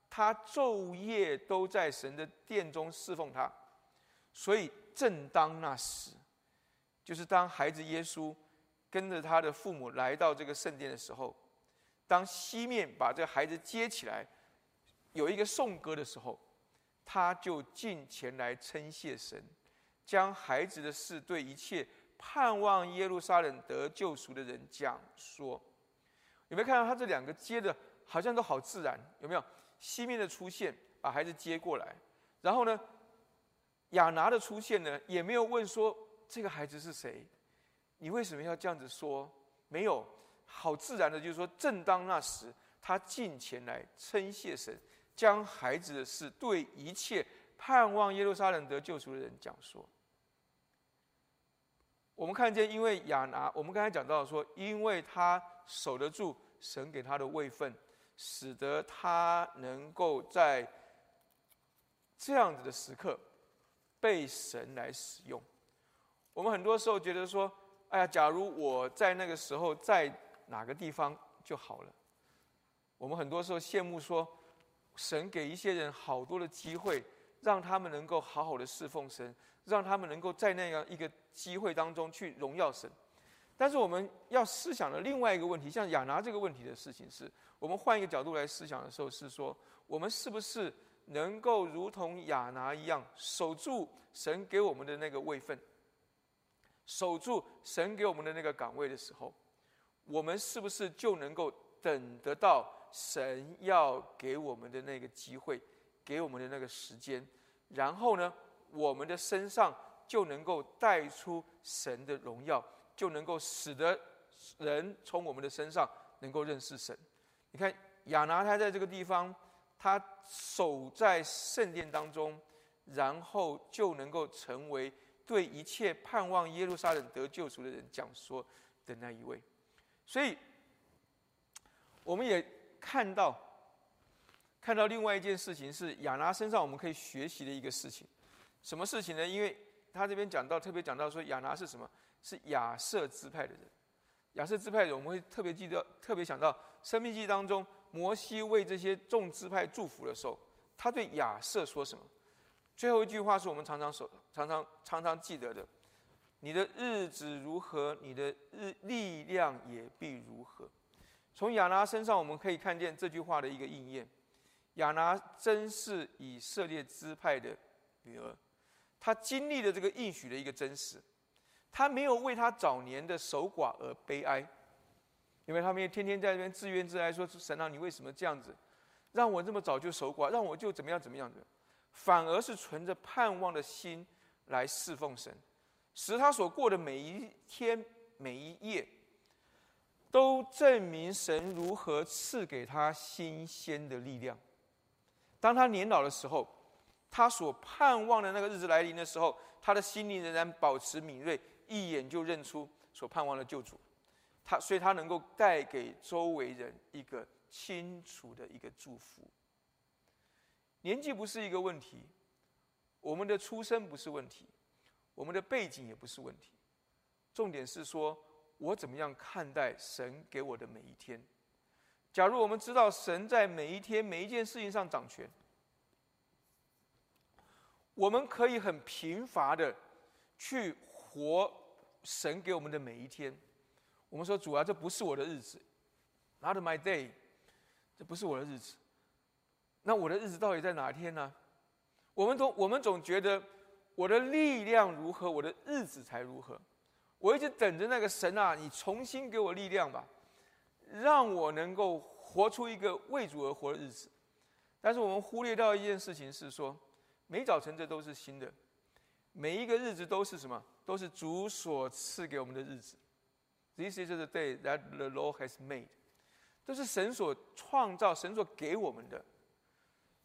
他昼夜都在神的殿中侍奉他，所以正当那时，就是当孩子耶稣跟着他的父母来到这个圣殿的时候。当西面把这个孩子接起来，有一个颂歌的时候，他就进前来称谢神，将孩子的事对一切盼望耶路撒冷得救赎的人讲说。有没有看到他这两个接的，好像都好自然？有没有西面的出现，把孩子接过来，然后呢，亚拿的出现呢，也没有问说这个孩子是谁，你为什么要这样子说？没有。好自然的，就是说，正当那时，他进前来称谢神，将孩子的事对一切盼望耶路撒冷得救赎的人讲说。我们看见，因为亚拿，我们刚才讲到说，因为他守得住神给他的位分，使得他能够在这样子的时刻被神来使用。我们很多时候觉得说，哎呀，假如我在那个时候在。哪个地方就好了？我们很多时候羡慕说，神给一些人好多的机会，让他们能够好好的侍奉神，让他们能够在那样一个机会当中去荣耀神。但是我们要思想的另外一个问题，像亚拿这个问题的事情，是我们换一个角度来思想的时候，是说我们是不是能够如同亚拿一样，守住神给我们的那个位分，守住神给我们的那个岗位的时候，我们是不是就能够等得到神要给我们的那个机会，给我们的那个时间，然后呢，我们的身上就能够带出神的荣耀。就能够使得人从我们的身上能够认识神。你看亚拿他在这个地方，他守在圣殿当中，然后就能够成为对一切盼望耶路撒冷得救赎的人讲说的那一位。所以，我们也看到，看到另外一件事情是亚拿身上我们可以学习的一个事情。什么事情呢？因为他这边讲到，特别讲到说亚拿是什么？是亚瑟支派的人，亚瑟支派的人，我们会特别记得，特别想到《生命记》当中，摩西为这些众支派祝福的时候，他对亚瑟说什么？最后一句话是我们常常所、常常、常常记得的：“你的日子如何，你的日力量也必如何。”从亚拿身上，我们可以看见这句话的一个应验。亚拿真是以色列支派的女儿，她经历了这个应许的一个真实。她没有为她早年的守寡而悲哀，因为他们也天天在那边自怨自哀，说神啊，你为什么这样子，让我这么早就守寡，让我就怎么样怎么样的，反而是存着盼望的心来侍奉神，使他所过的每一天每一夜，都证明神如何赐给他新鲜的力量。当他年老的时候，他所盼望的那个日子来临的时候，他的心灵仍然保持敏锐。一眼就认出所盼望的救主，他所以他能够带给周围人一个清楚的一个祝福。年纪不是一个问题，我们的出身不是问题，我们的背景也不是问题，重点是说我怎么样看待神给我的每一天。假如我们知道神在每一天每一件事情上掌权，我们可以很贫乏的去活。神给我们的每一天，我们说主啊，这不是我的日子，Not my day，这不是我的日子。那我的日子到底在哪天呢？我们总我们总觉得我的力量如何，我的日子才如何。我一直等着那个神啊，你重新给我力量吧，让我能够活出一个为主而活的日子。但是我们忽略到一件事情是说，每早晨这都是新的，每一个日子都是什么？都是主所赐给我们的日子。This is the day that the Lord has made。都是神所创造、神所给我们的。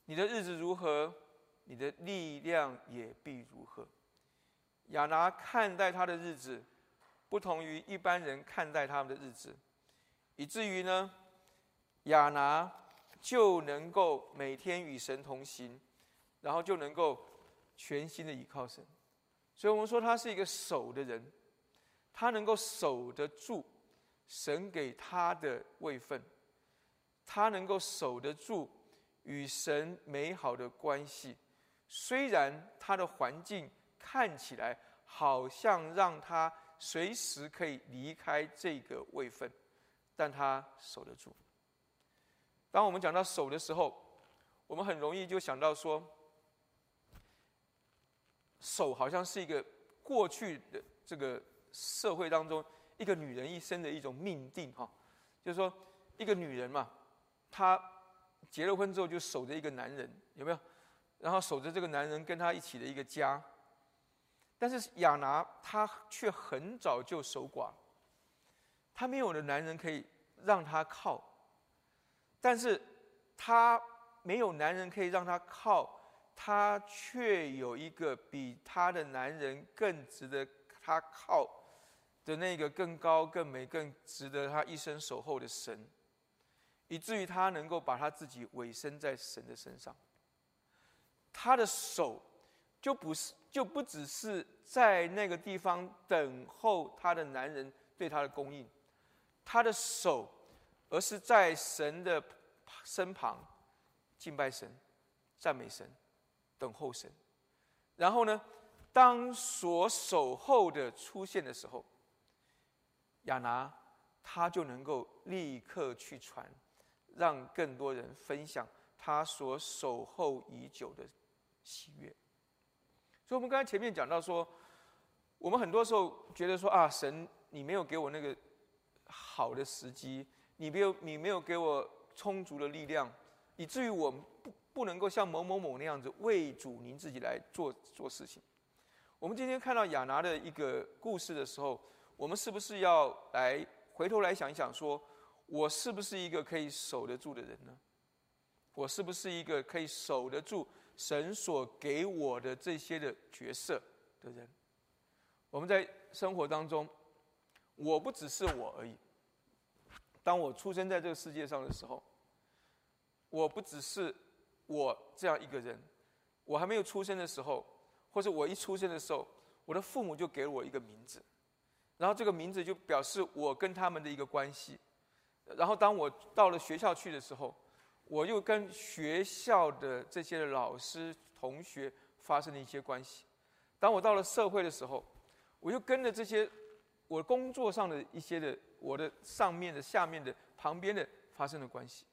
你的日子如何，你的力量也必如何。亚拿看待他的日子，不同于一般人看待他们的日子，以至于呢，亚拿就能够每天与神同行，然后就能够全心的依靠神。所以我们说他是一个守的人，他能够守得住神给他的位分，他能够守得住与神美好的关系。虽然他的环境看起来好像让他随时可以离开这个位分，但他守得住。当我们讲到守的时候，我们很容易就想到说。守好像是一个过去的这个社会当中一个女人一生的一种命定哈，就是说一个女人嘛，她结了婚之后就守着一个男人，有没有？然后守着这个男人跟她一起的一个家。但是亚拿她却很早就守寡，她没有了男人可以让她靠，但是她没有男人可以让她靠。她却有一个比她的男人更值得她靠的那个更高、更美、更值得他一生守候的神，以至于他能够把他自己委身在神的身上。他的手就不是就不只是在那个地方等候他的男人对他的供应，他的手，而是在神的身旁。敬拜神、赞美神、等候神。然后呢，当所守候的出现的时候，亚拿他就能够立刻去传，让更多人分享他所守候已久的喜悦。所以，我们刚才前面讲到说，我们很多时候觉得说啊，神，你没有给我那个好的时机，你没有，你没有给我充足的力量，以至于我不不能够像某某某那样子为主您自己来做做事情。我们今天看到亚拿的一个故事的时候，我们是不是要来回头来想一想，说我是不是一个可以守得住的人呢？我是不是一个可以守得住？神所给我的这些的角色的人，我们在生活当中，我不只是我而已。当我出生在这个世界上的时候，我不只是我这样一个人。我还没有出生的时候，或者我一出生的时候，我的父母就给了我一个名字，然后这个名字就表示我跟他们的一个关系。然后当我到了学校去的时候，我又跟学校的这些老师、同学发生了一些关系。当我到了社会的时候，我又跟着这些我工作上的一些的我的上面的、下面的、旁边的发生了关系。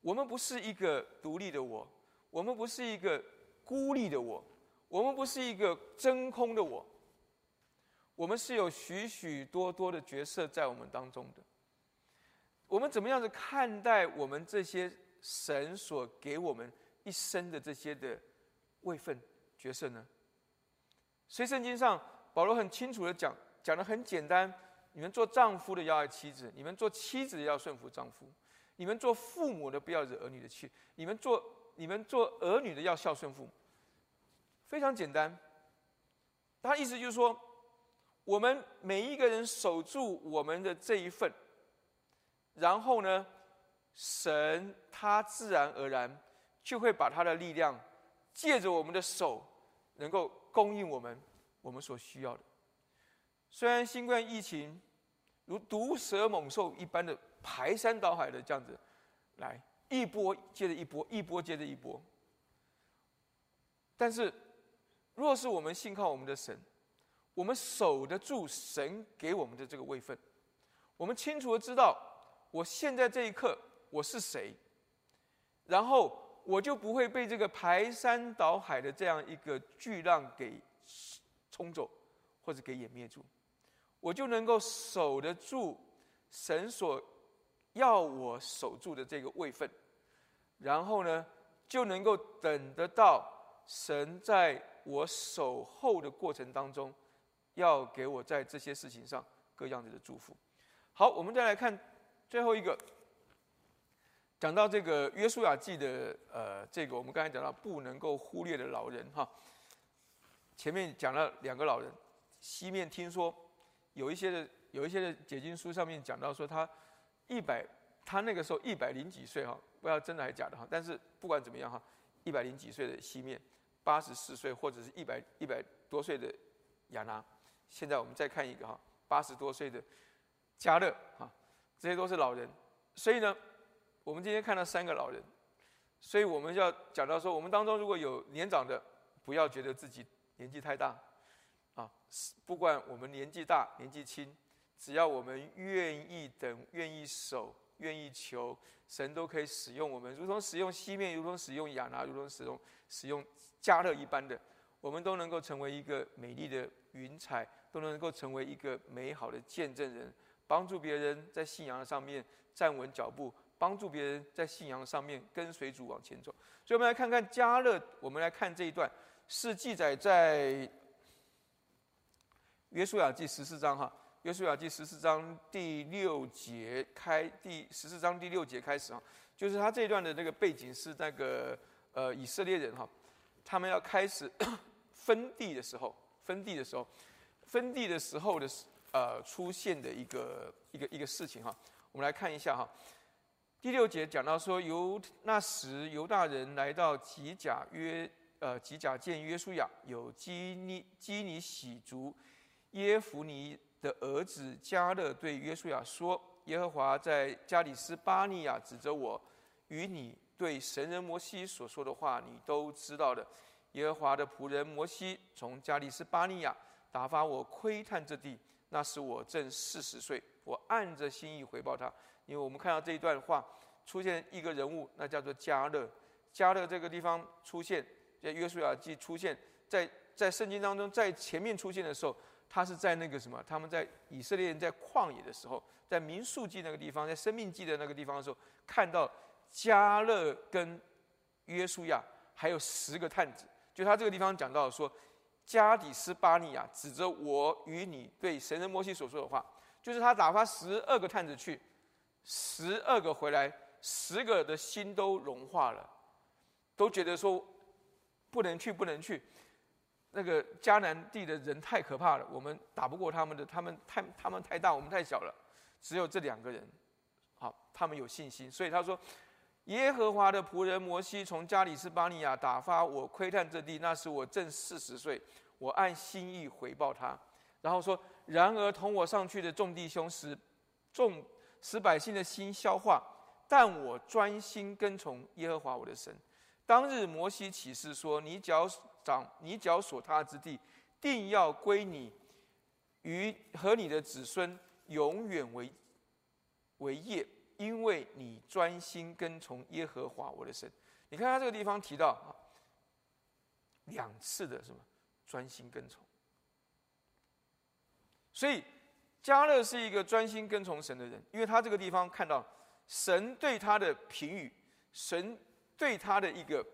我们不是一个独立的我，我们不是一个孤立的我，我们不是一个真空的我。我们是有许许多多的角色在我们当中的。我们怎么样子看待我们这些神所给我们一生的这些的位分角色呢？所以圣经上保罗很清楚的讲，讲的很简单：你们做丈夫的要爱妻子，你们做妻子的要顺服丈夫，你们做父母的不要惹儿女的气，你们做你们做儿女的要孝顺父母。非常简单，他意思就是说，我们每一个人守住我们的这一份。然后呢，神他自然而然就会把他的力量借着我们的手，能够供应我们我们所需要的。虽然新冠疫情如毒蛇猛兽一般的排山倒海的这样子来，一波接着一波，一波接着一波。但是，若是我们信靠我们的神，我们守得住神给我们的这个位分，我们清楚的知道。我现在这一刻我是谁？然后我就不会被这个排山倒海的这样一个巨浪给冲走，或者给湮灭住。我就能够守得住神所要我守住的这个位分，然后呢，就能够等得到神在我守候的过程当中，要给我在这些事情上各样子的祝福。好，我们再来看。最后一个，讲到这个约书亚记的呃，这个我们刚才讲到不能够忽略的老人哈。前面讲了两个老人，西面听说有一些的有一些的解经书上面讲到说他一百，他那个时候一百零几岁哈，不知道真的还是假的哈。但是不管怎么样哈，一百零几岁的西面，八十四岁或者是一百一百多岁的亚拿，现在我们再看一个哈，八十多岁的加勒哈。这些都是老人，所以呢，我们今天看到三个老人，所以我们要讲到说，我们当中如果有年长的，不要觉得自己年纪太大，啊，不管我们年纪大年纪轻，只要我们愿意等、愿意守、愿意求，神都可以使用我们，如同使用西面，如同使用亚拿，如同使用使用加勒一般的，我们都能够成为一个美丽的云彩，都能够成为一个美好的见证人。帮助别人在信仰上面站稳脚步，帮助别人在信仰上面跟随主往前走。所以，我们来看看加勒。我们来看这一段，是记载在约书亚记十四章哈。约书亚记十四章第六节开，第十四章第六节开始哈，就是他这一段的那个背景是那个呃以色列人哈，他们要开始分地的时候，分地的时候，分地的时候的。呃，出现的一个一个一个事情哈，我们来看一下哈。第六节讲到说，犹那时犹大人来到吉甲约呃吉甲见约书亚，有基尼基尼喜族耶弗尼的儿子加勒对约书亚说：耶和华在加里斯巴尼亚指着我与你对神人摩西所说的话，你都知道的。耶和华的仆人摩西从加利斯巴尼亚打发我窥探这地，那时我正四十岁。我按着心意回报他，因为我们看到这一段话出现一个人物，那叫做加勒。加勒这个地方出现，在约书亚记出现在在圣经当中，在前面出现的时候，他是在那个什么？他们在以色列人在旷野的时候，在民数记那个地方，在生命记的那个地方的时候，看到加勒跟约书亚还有十个探子。就他这个地方讲到说，加底斯巴尼亚指着我与你对神人摩西所说的话，就是他打发十二个探子去，十二个回来，十个的心都融化了，都觉得说不能去，不能去。那个迦南地的人太可怕了，我们打不过他们的，他们太他们太大，我们太小了。只有这两个人，好，他们有信心，所以他说。耶和华的仆人摩西从加里斯巴尼亚打发我窥探这地，那时我正四十岁，我按心意回报他，然后说：然而同我上去的众弟兄使众使百姓的心消化，但我专心跟从耶和华我的神。当日摩西起誓说：你脚掌你脚所踏之地，定要归你与和你的子孙永远为为业。因为你专心跟从耶和华我的神，你看他这个地方提到啊，两次的什么专心跟从，所以加勒是一个专心跟从神的人，因为他这个地方看到神对他的评语，神对他的一个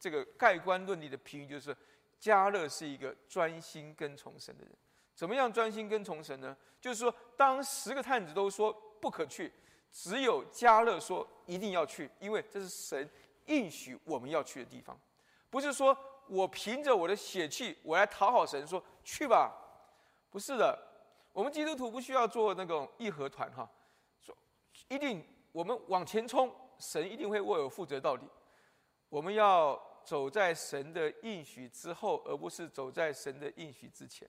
这个盖棺论定的评语，就是加勒是一个专心跟从神的人。怎么样专心跟从神呢？就是说，当十个探子都说不可去。只有加勒说一定要去，因为这是神应许我们要去的地方，不是说我凭着我的血气我来讨好神说去吧，不是的，我们基督徒不需要做那种义和团哈，说一定我们往前冲，神一定会为我负责到底，我们要走在神的应许之后，而不是走在神的应许之前，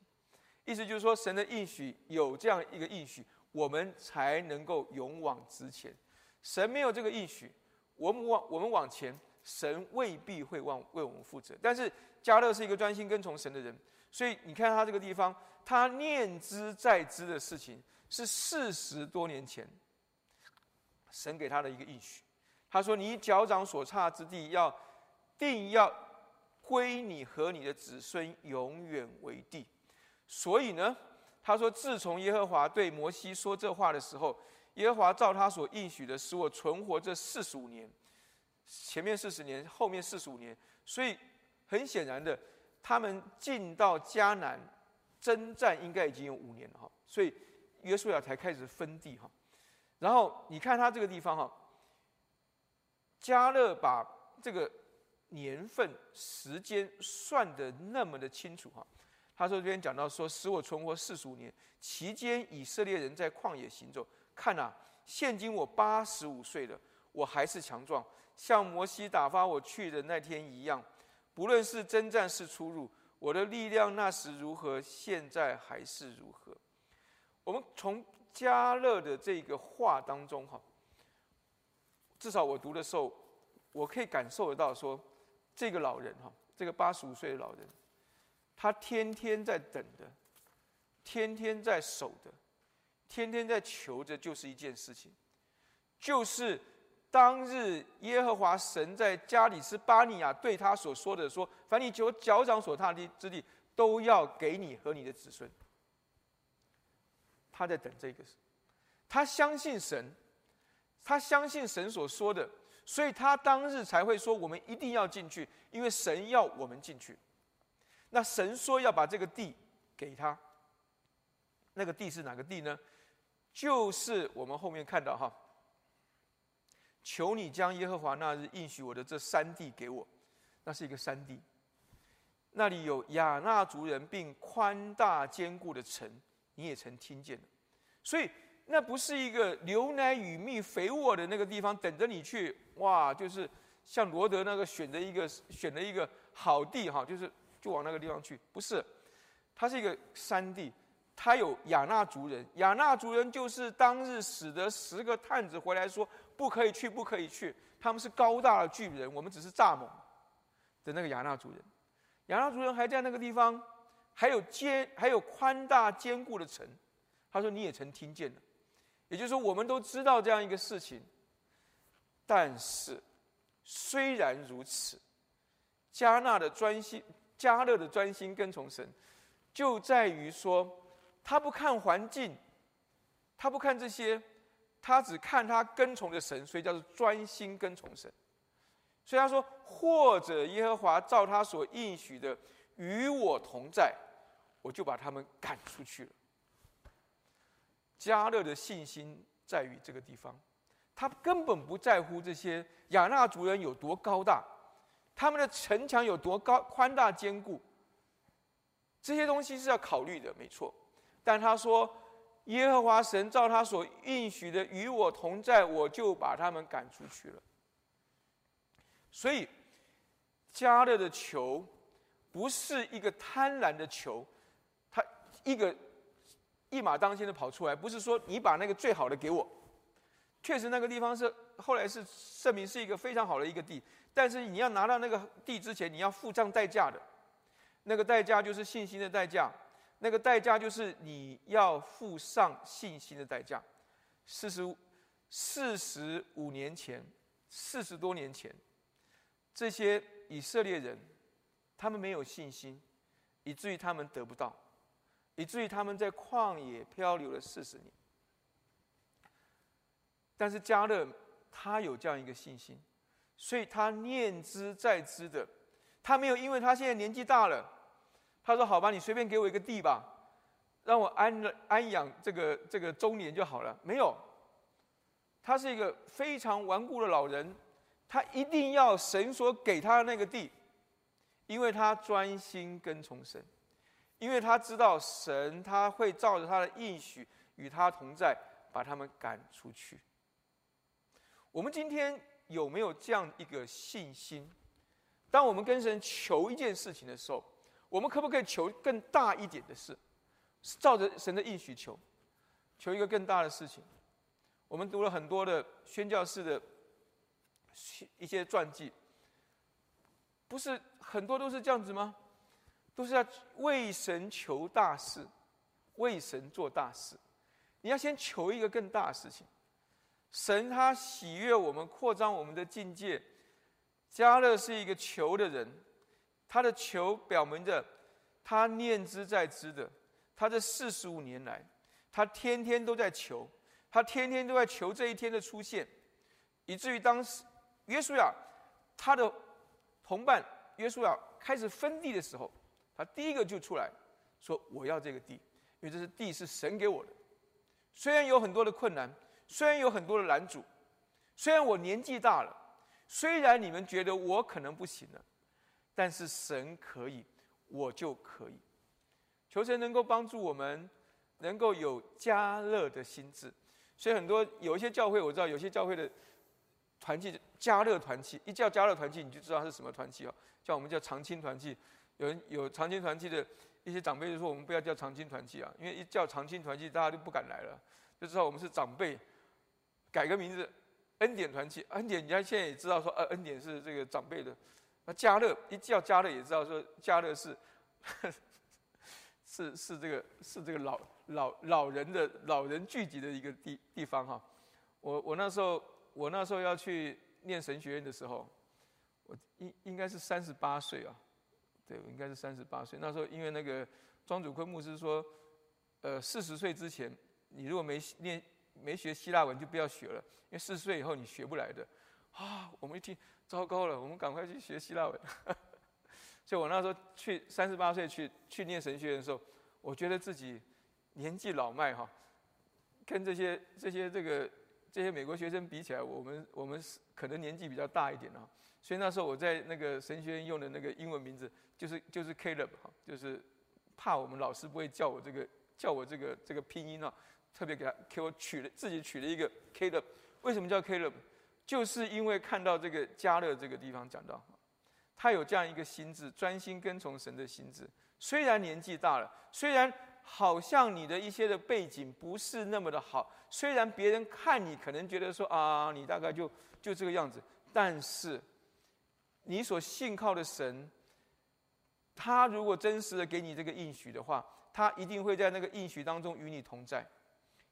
意思就是说神的应许有这样一个应许。我们才能够勇往直前。神没有这个应许，我们往我们往前，神未必会往为我们负责。但是加勒是一个专心跟从神的人，所以你看他这个地方，他念之在之的事情是四十多年前神给他的一个应许。他说：“你脚掌所差之地，要定要归你和你的子孙永远为地。”所以呢。他说：“自从耶和华对摩西说这话的时候，耶和华照他所应许的，使我存活这四十五年，前面四十年，后面四十五年。所以很显然的，他们进到迦南征战，应该已经有五年了哈。所以约书亚才开始分地哈。然后你看他这个地方哈，加勒把这个年份、时间算得那么的清楚哈。”他说：“这边讲到说，使我存活四十五年，期间以色列人在旷野行走。看呐，现今我八十五岁了，我还是强壮，像摩西打发我去的那天一样。不论是征战是出入，我的力量那时如何，现在还是如何。我们从加勒的这个话当中，哈，至少我读的时候，我可以感受得到，说这个老人，哈，这个八十五岁的老人。”他天天在等的，天天在守的，天天在求着，就是一件事情，就是当日耶和华神在加里斯巴尼亚对他所说的：“说，凡你脚脚掌所踏的之地，都要给你和你的子孙。”他在等这个，他相信神，他相信神所说的，所以他当日才会说：“我们一定要进去，因为神要我们进去。”那神说要把这个地给他，那个地是哪个地呢？就是我们后面看到哈，求你将耶和华那日应许我的这三地给我，那是一个山地，那里有亚纳族人并宽大坚固的城，你也曾听见，所以那不是一个牛奶与蜜肥沃的那个地方等着你去哇，就是像罗德那个选择一个选择一个好地哈，就是。就往那个地方去，不是，它是一个山地，它有亚纳族人，亚纳族人就是当日使得十个探子回来说不可以去，不可以去，他们是高大的巨人，我们只是蚱蜢的那个亚纳族人。亚纳族人还在那个地方，还有坚还有宽大坚固的城。他说：“你也曾听见了。”也就是说，我们都知道这样一个事情。但是，虽然如此，加纳的专心、加勒的专心跟从神，就在于说，他不看环境，他不看这些，他只看他跟从的神，所以叫做专心跟从神。所以他说：“或者耶和华照他所应许的与我同在，我就把他们赶出去了。”加勒的信心在于这个地方。他根本不在乎这些亚纳族人有多高大，他们的城墙有多高宽大坚固，这些东西是要考虑的，没错。但他说：“耶和华神照他所应许的与我同在，我就把他们赶出去了。”所以，加勒的球不是一个贪婪的球，他一个一马当先的跑出来，不是说你把那个最好的给我。确实，那个地方是后来是证明是一个非常好的一个地，但是你要拿到那个地之前，你要付上代价的。那个代价就是信心的代价，那个代价就是你要付上信心的代价。四十五四十五年前，四十多年前，这些以色列人，他们没有信心，以至于他们得不到，以至于他们在旷野漂流了四十年。但是加勒他有这样一个信心，所以他念之在之的，他没有因为他现在年纪大了，他说：“好吧，你随便给我一个地吧，让我安安养这个这个中年就好了。”没有，他是一个非常顽固的老人，他一定要神所给他的那个地，因为他专心跟从神，因为他知道神他会照着他的应许与他同在，把他们赶出去。我们今天有没有这样一个信心？当我们跟神求一件事情的时候，我们可不可以求更大一点的事？照着神的应许求，求一个更大的事情。我们读了很多的宣教士的一些传记，不是很多都是这样子吗？都是要为神求大事，为神做大事。你要先求一个更大的事情。神他喜悦我们扩张我们的境界。加勒是一个求的人，他的求表明着他念之在之的。他这四十五年来，他天天都在求，他天天都在求这一天的出现，以至于当时约书亚他的同伴约书亚开始分地的时候，他第一个就出来说：“我要这个地，因为这是地是神给我的。虽然有很多的困难。”虽然有很多的拦阻，虽然我年纪大了，虽然你们觉得我可能不行了，但是神可以，我就可以。求神能够帮助我们，能够有加乐的心智。所以很多有一些教会，我知道有些教会的团契加乐团契，一叫加乐团契，你就知道它是什么团契哦。叫我们叫长青团契。有人有长青团契的一些长辈就说，我们不要叫长青团契啊，因为一叫长青团契，大家就不敢来了，就知道我们是长辈。改个名字，恩典团契，恩典，你看现在也知道说，呃，恩典是这个长辈的。那加乐一叫加乐，也知道说加乐 (laughs) 是，是是这个是这个老老老人的老人聚集的一个地地方哈。我我那时候我那时候要去念神学院的时候，我应应该是三十八岁啊，对，我应该是三十八岁。那时候因为那个庄主坤牧师说，呃，四十岁之前你如果没念。没学希腊文就不要学了，因为四十岁以后你学不来的。啊，我们一听，糟糕了，我们赶快去学希腊文。(laughs) 所以我那时候去三十八岁去去念神学院的时候，我觉得自己年纪老迈哈，跟这些这些这个这些美国学生比起来，我们我们可能年纪比较大一点啊。所以那时候我在那个神学院用的那个英文名字就是就是 Caleb 哈，就是怕我们老师不会叫我这个叫我这个这个拼音啊。特别给他给我取了自己取了一个 K 的，为什么叫 K 的？就是因为看到这个加勒这个地方讲到，他有这样一个心智，专心跟从神的心智。虽然年纪大了，虽然好像你的一些的背景不是那么的好，虽然别人看你可能觉得说啊，你大概就就这个样子，但是你所信靠的神，他如果真实的给你这个应许的话，他一定会在那个应许当中与你同在，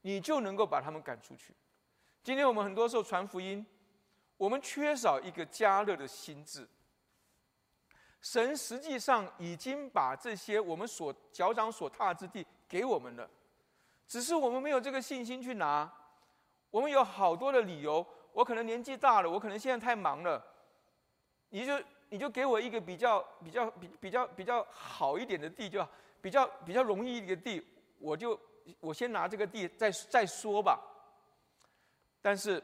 你就能够把他们赶出去。今天我们很多时候传福音，我们缺少一个加热的心智。神实际上已经把这些我们所脚掌所踏之地给我们了，只是我们没有这个信心去拿。我们有好多的理由，我可能年纪大了，我可能现在太忙了。你就你就给我一个比较比较比比较比较好一点的地，就比较比较容易一个地，我就我先拿这个地再再说吧。但是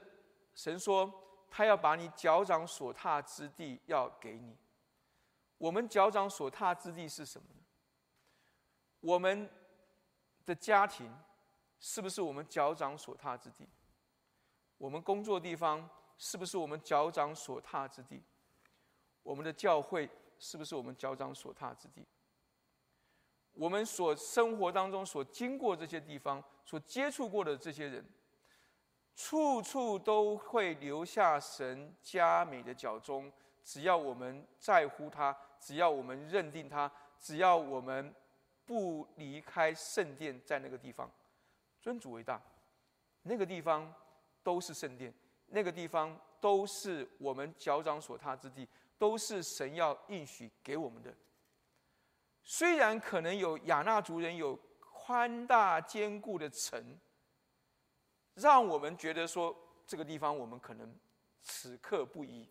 神说，他要把你脚掌所踏之地要给你。我们脚掌所踏之地是什么呢？我们的家庭是不是我们脚掌所踏之地？我们工作地方是不是我们脚掌所踏之地？我们的教会是不是我们脚掌所踏之地？我们所生活当中所经过这些地方，所接触过的这些人，处处都会留下神佳美的脚踪。只要我们在乎他。只要我们认定他，只要我们不离开圣殿，在那个地方尊主为大，那个地方都是圣殿，那个地方都是我们脚掌所踏之地，都是神要应许给我们的。虽然可能有亚纳族人有宽大坚固的城，让我们觉得说这个地方我们可能此刻不宜。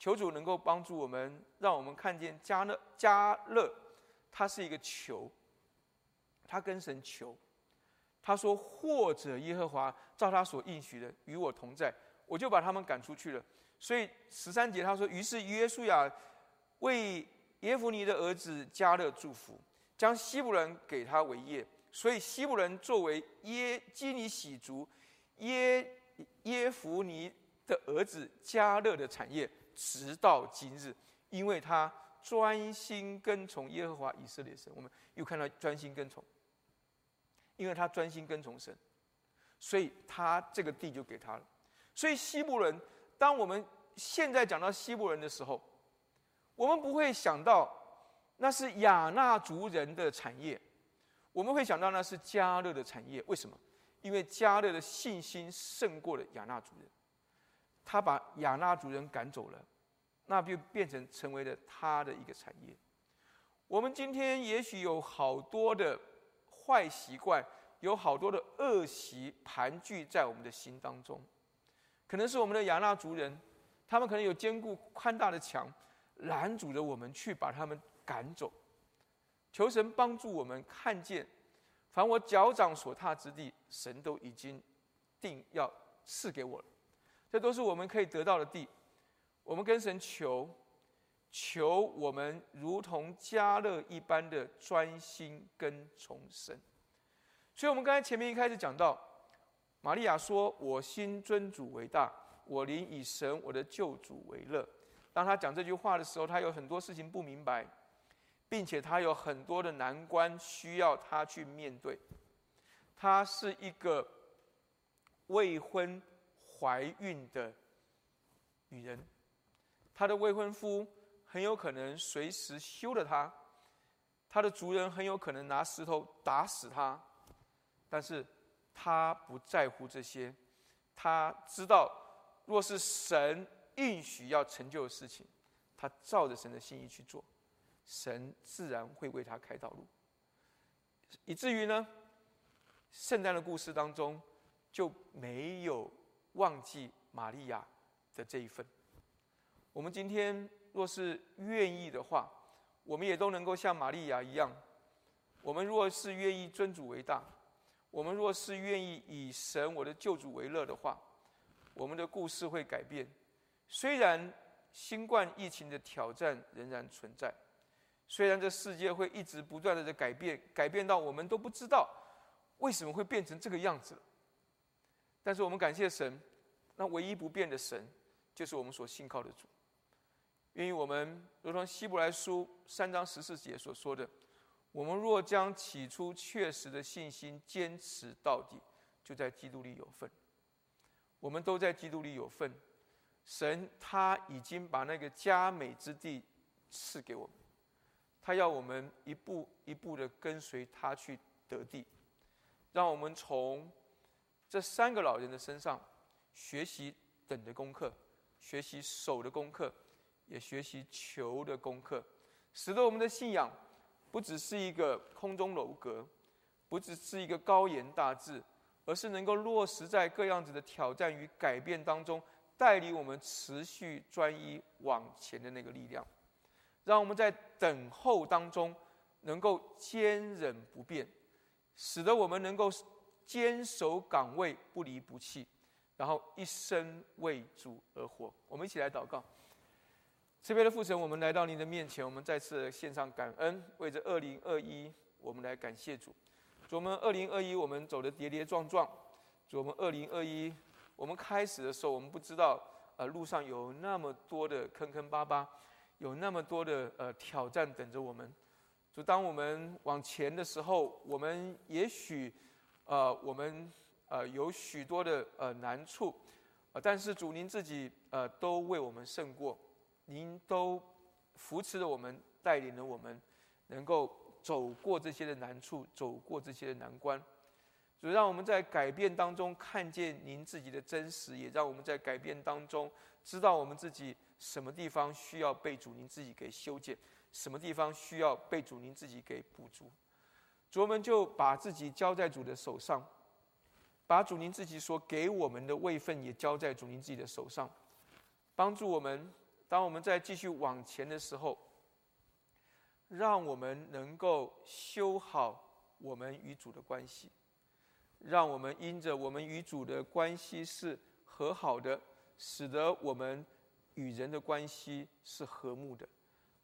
求主能够帮助我们，让我们看见加勒加勒，他是一个求，他跟神求，他说或者耶和华照他所应许的与我同在，我就把他们赶出去了。所以十三节他说，于是约书亚为耶夫尼的儿子加勒祝福，将西布人给他为业，所以西布人作为耶基尼喜族耶耶夫尼的儿子加勒的产业。直到今日，因为他专心跟从耶和华以色列神，我们又看到专心跟从。因为他专心跟从神，所以他这个地就给他了。所以西部人，当我们现在讲到西部人的时候，我们不会想到那是亚纳族人的产业，我们会想到那是加勒的产业。为什么？因为加勒的信心胜过了亚纳族人。他把亚纳族人赶走了，那就变成成为了他的一个产业。我们今天也许有好多的坏习惯，有好多的恶习盘踞在我们的心当中，可能是我们的亚纳族人，他们可能有坚固宽大的墙，拦阻着我们去把他们赶走。求神帮助我们看见，凡我脚掌所踏之地，神都已经定要赐给我了。这都是我们可以得到的地，我们跟神求，求我们如同加勒一般的专心跟从神。所以，我们刚才前面一开始讲到，玛利亚说：“我心尊主为大，我灵以神我的救主为乐。”当他讲这句话的时候，他有很多事情不明白，并且他有很多的难关需要他去面对。他是一个未婚。怀孕的女人，她的未婚夫很有可能随时休了她，她的族人很有可能拿石头打死她，但是她不在乎这些，她知道若是神应许要成就的事情，他照着神的心意去做，神自然会为他开道路，以至于呢，圣诞的故事当中就没有。忘记玛利亚的这一份。我们今天若是愿意的话，我们也都能够像玛利亚一样。我们若是愿意尊主为大，我们若是愿意以神我的救主为乐的话，我们的故事会改变。虽然新冠疫情的挑战仍然存在，虽然这世界会一直不断的在改变，改变到我们都不知道为什么会变成这个样子了。但是我们感谢神，那唯一不变的神，就是我们所信靠的主。因为我们如同希伯来书三章十四节所说的，我们若将起初确实的信心坚持到底，就在基督里有份。我们都在基督里有份，神他已经把那个佳美之地赐给我们，他要我们一步一步的跟随他去得地，让我们从这三个老人的身上学习等的功课，学习守的功课，也学习求的功课，使得我们的信仰不只是一个空中楼阁，不只是一个高言大志，而是能够落实在各样子的挑战与改变当中。带领我们持续专一往前的那个力量，让我们在等候当中能够坚忍不变，使得我们能够坚守岗位不离不弃，然后一生为主而活。我们一起来祷告，慈悲的父神，我们来到您的面前，我们再次献上感恩，为着二零二一，我们来感谢主。主，我们二零二一我们走的跌跌撞撞，主，我们二零二一。我们开始的时候，我们不知道，呃，路上有那么多的坑坑巴巴，有那么多的呃挑战等着我们。就当我们往前的时候，我们也许，呃，我们呃有许多的呃难处，呃，但是主您自己呃都为我们胜过，您都扶持着我们，带领着我们，能够走过这些的难处，走过这些的难关。主让我们在改变当中看见您自己的真实，也让我们在改变当中知道我们自己什么地方需要被主您自己给修剪，什么地方需要被主您自己给补足。主，我们就把自己交在主的手上，把主您自己所给我们的位分也交在主您自己的手上，帮助我们。当我们在继续往前的时候，让我们能够修好我们与主的关系。让我们因着我们与主的关系是和好的，使得我们与人的关系是和睦的，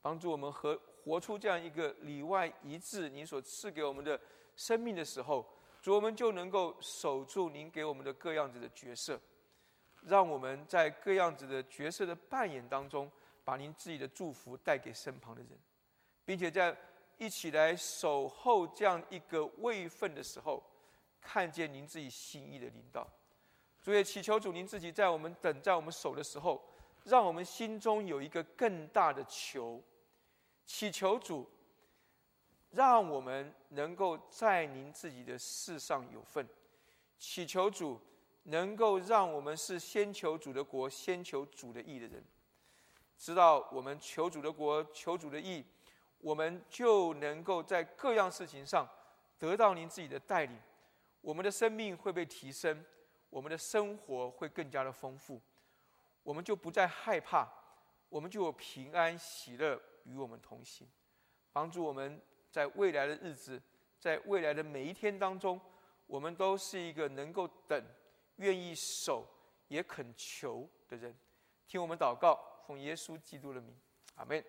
帮助我们和活出这样一个里外一致。您所赐给我们的生命的时候，主我们就能够守住您给我们的各样子的角色，让我们在各样子的角色的扮演当中，把您自己的祝福带给身旁的人，并且在一起来守候这样一个位份的时候。看见您自己心意的领导，主也祈求主您自己在我们等在我们手的时候，让我们心中有一个更大的求，祈求主，让我们能够在您自己的事上有份，祈求主能够让我们是先求主的国，先求主的义的人，知道我们求主的国，求主的义，我们就能够在各样事情上得到您自己的带领。我们的生命会被提升，我们的生活会更加的丰富，我们就不再害怕，我们就有平安喜乐与我们同行，帮助我们在未来的日子，在未来的每一天当中，我们都是一个能够等、愿意守、也恳求的人。听我们祷告，奉耶稣基督的名，阿门。